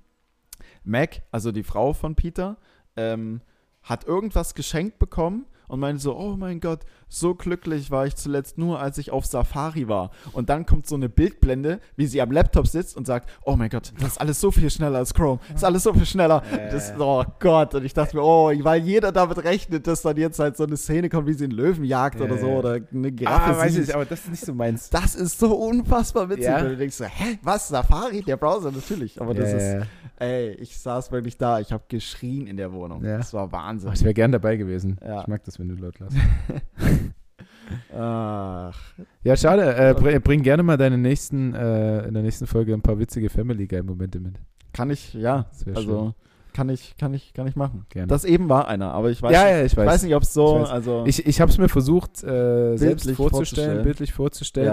Mac, also die Frau von Peter, ähm, hat irgendwas geschenkt bekommen und meinte so, oh mein Gott, so glücklich war ich zuletzt nur, als ich auf Safari war. Und dann kommt so eine Bildblende, wie sie am Laptop sitzt und sagt, oh mein Gott, das ist alles so viel schneller als Chrome. Das ist alles so viel schneller. Äh. Das, oh Gott. Und ich dachte mir, oh, weil jeder damit rechnet, dass dann jetzt halt so eine Szene kommt, wie sie einen Löwen jagt oder so Äh. oder eine Giraffe Ah, weiß ich, aber das ist nicht so meins. Das ist so unfassbar witzig. Ja. Und du denkst so, hä, was, Safari? Der Browser, natürlich. Aber das Ja, ist, ey, ich saß wirklich da. Ich habe geschrien in der Wohnung. Ja. Das war Wahnsinn. Oh, ich wäre gern dabei gewesen. Ja. Ich mag das, wenn du laut lass. Ach, Ja, schade. Äh, bring, bring gerne mal deine nächsten, äh, in der nächsten Folge ein paar witzige Family Guy Momente mit. kann ich, ja. Das Also, kann ich, kann ich, kann ich machen. Gerne. Das eben war einer, aber ich weiß, ja, nicht, ja, ich ich weiß. nicht, ob es so, Ich also, Ich, ich habe es mir versucht, äh, selbst vorzustellen, vorzustellen. bildlich vorzustellen.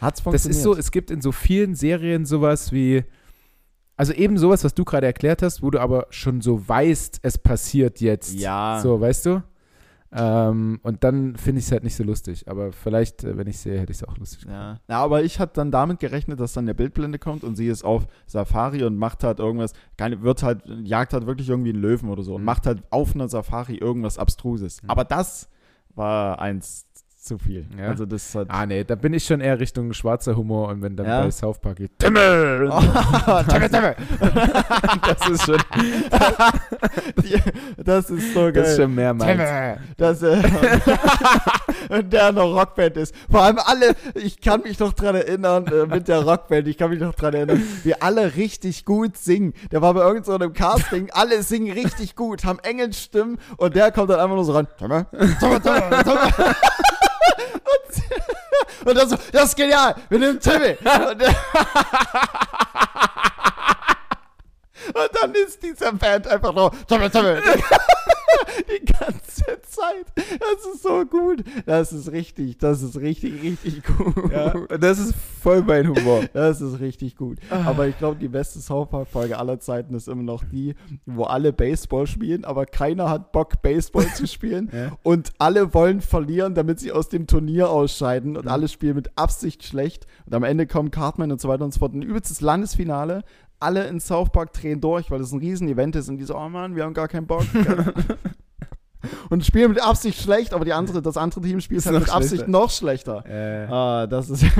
Ja. Hat's das funktioniert. ist so, es gibt in so vielen Serien sowas wie, also eben sowas, was du gerade erklärt hast, wo du aber schon so weißt, es passiert jetzt. Ja. So, weißt du? Ähm, und dann finde ich es halt nicht so lustig. Aber vielleicht, äh, wenn ich sehe, hätte ich es auch lustig. Ja. ja, aber ich hatte dann damit gerechnet, dass dann der Bildblende kommt und sie ist auf Safari und macht halt irgendwas, keine, wird halt, jagt halt wirklich irgendwie einen Löwen oder so und Mhm. macht halt auf einer Safari irgendwas Abstruses. Mhm. Aber das war eins zu viel. Ja. Also das hat. Ah, nee, da bin ich schon eher Richtung schwarzer Humor und wenn dann Ja. bei South Park geht, Timmel! Oh, Timmel, Timmel. das ist schon, Die- das ist so geil. das ist schon mehr meins. Timmel. Das, äh, und der noch Rockband ist. Vor allem alle, ich kann mich noch dran erinnern, äh, mit der Rockband, ich kann mich noch dran erinnern, wie alle richtig gut singen. Der war bei irgendeinem so Casting, alle singen richtig gut, haben Engelsstimmen und der kommt dann einfach nur so ran. Timmel, Timmel, Timmel, Timmel. Und, dann so, das ist genial, wir nehmen Timmy. Und, dann ist dieser Band einfach nur. Die ganze Zeit. Das ist so gut. Das ist richtig, das ist richtig, richtig gut. Ja, das ist voll mein Humor. Das ist richtig gut. Aber ich glaube, die beste South Park-Folge aller Zeiten ist immer noch die, wo alle Baseball spielen, aber keiner hat Bock, Baseball zu spielen. Ja. Und alle wollen verlieren, damit sie aus dem Turnier ausscheiden. Und Mhm. alle spielen mit Absicht schlecht. Und am Ende kommen Cartman und so weiter und so fort. Ein übelstes Landesfinale. Alle in South Park drehen durch, weil das ein Riesen-Event ist. Und die so, oh Mann, wir haben gar keinen Bock. und spielen mit Absicht schlecht, aber die andere, das andere Team spielt halt mit Absicht schlechter. noch schlechter. Äh, Ah, das ist.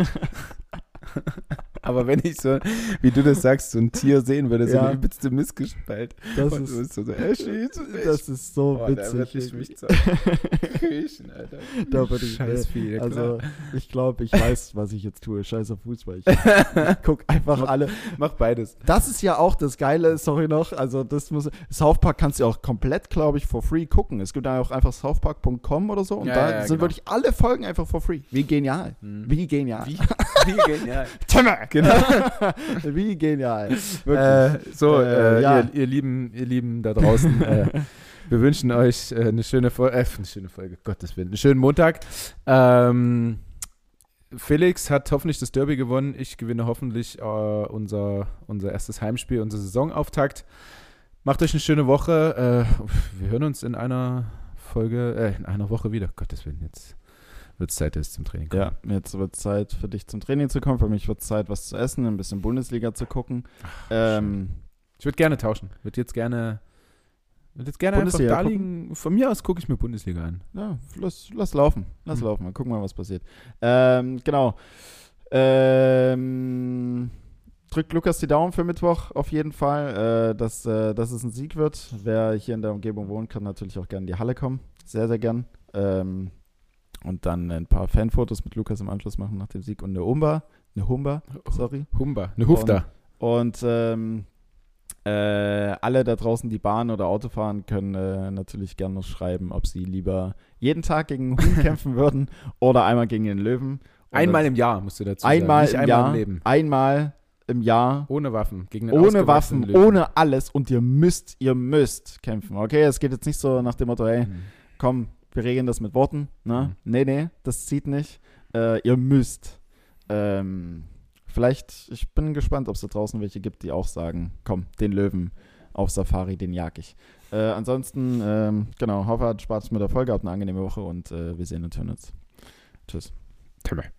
aber wenn ich so, wie du das sagst, so ein Tier sehen würde, so Ja. eine übelste Missgespalt. Das und ist- so, so schießt, Das ist so Boah, da würd witzig. ich mich so kriechen, Alter. Da würde ich Scheiß Vieh, ja, Also, ich glaube, ich weiß, was ich jetzt tue. Scheiß auf Fußball. Ich, ich guck einfach alle. Mach beides. Das ist ja auch das Geile, sorry noch. Also, das muss. South Park kannst du auch komplett, glaube ich, for free gucken. Es gibt da auch einfach southpark.com oder so. Und Ja, da ja, sind genau. wirklich alle Folgen einfach for free. Wie genial. Hm. Wie genial. Wie, wie genial. Timmer! Genau. Wie genial. Wirklich. Äh, so, Äh, äh, ja. ihr, ihr, Lieben, ihr Lieben da draußen, äh, wir wünschen euch äh, eine schöne Folge, äh, eine schöne Folge, Gottes Willen, einen schönen Montag. Ähm, Felix hat hoffentlich das Derby gewonnen. Ich gewinne hoffentlich äh, unser, unser erstes Heimspiel, unser Saisonauftakt. Macht euch eine schöne Woche. Äh, wir hören uns in einer Folge, äh, in einer Woche wieder. Gottes Willen, jetzt wird es Zeit, dass es zum Training kommt. Ja, jetzt wird Zeit für dich zum Training zu kommen. Für mich wird Zeit, was zu essen, ein bisschen Bundesliga zu gucken. ähm, Ich würde gerne tauschen. Würde jetzt gerne, würde jetzt gerne einfach Bundesliga da gucken? liegen. Von mir aus gucke ich mir Bundesliga an. Ja, lass, lass laufen. Lass Hm. laufen. Mal gucken mal, was passiert. Ähm, genau. Ähm, drückt Lukas die Daumen für Mittwoch auf jeden Fall, äh, dass, äh, dass es ein Sieg wird. Wer hier in der Umgebung wohnt, kann natürlich auch gerne in die Halle kommen. Sehr, sehr gern. Ähm, und dann ein paar Fanfotos mit Lukas im Anschluss machen nach dem Sieg und eine Humba. Eine Humba, sorry. Humba, eine Hufda. Und ähm, äh, alle da draußen, die Bahn oder Auto fahren, können äh, natürlich gerne noch schreiben, ob sie lieber jeden Tag gegen einen Huhn kämpfen würden oder einmal gegen den Löwen. Und Einmal im Jahr, musst du dazu einmal sagen. im Nicht Jahr, einmal im Leben. einmal im Jahr, Ohne Waffen. Gegen ohne Waffen, Löwen. ohne alles und ihr müsst, ihr müsst kämpfen. Okay, es geht jetzt nicht so nach dem Motto, hey, Mhm. komm, wir regeln das mit Worten. Ne? Mhm. Nee, nee, das zieht nicht. Äh, ihr müsst. Ähm, vielleicht, ich bin gespannt, ob es da draußen welche gibt, die auch sagen, komm, den Löwen auf Safari, den jag ich. Äh, ansonsten, ähm, genau, hoffe, hat Spaß mit der Folge, habt eine angenehme Woche und äh, wir sehen und hören uns. Tschüss. Timmer.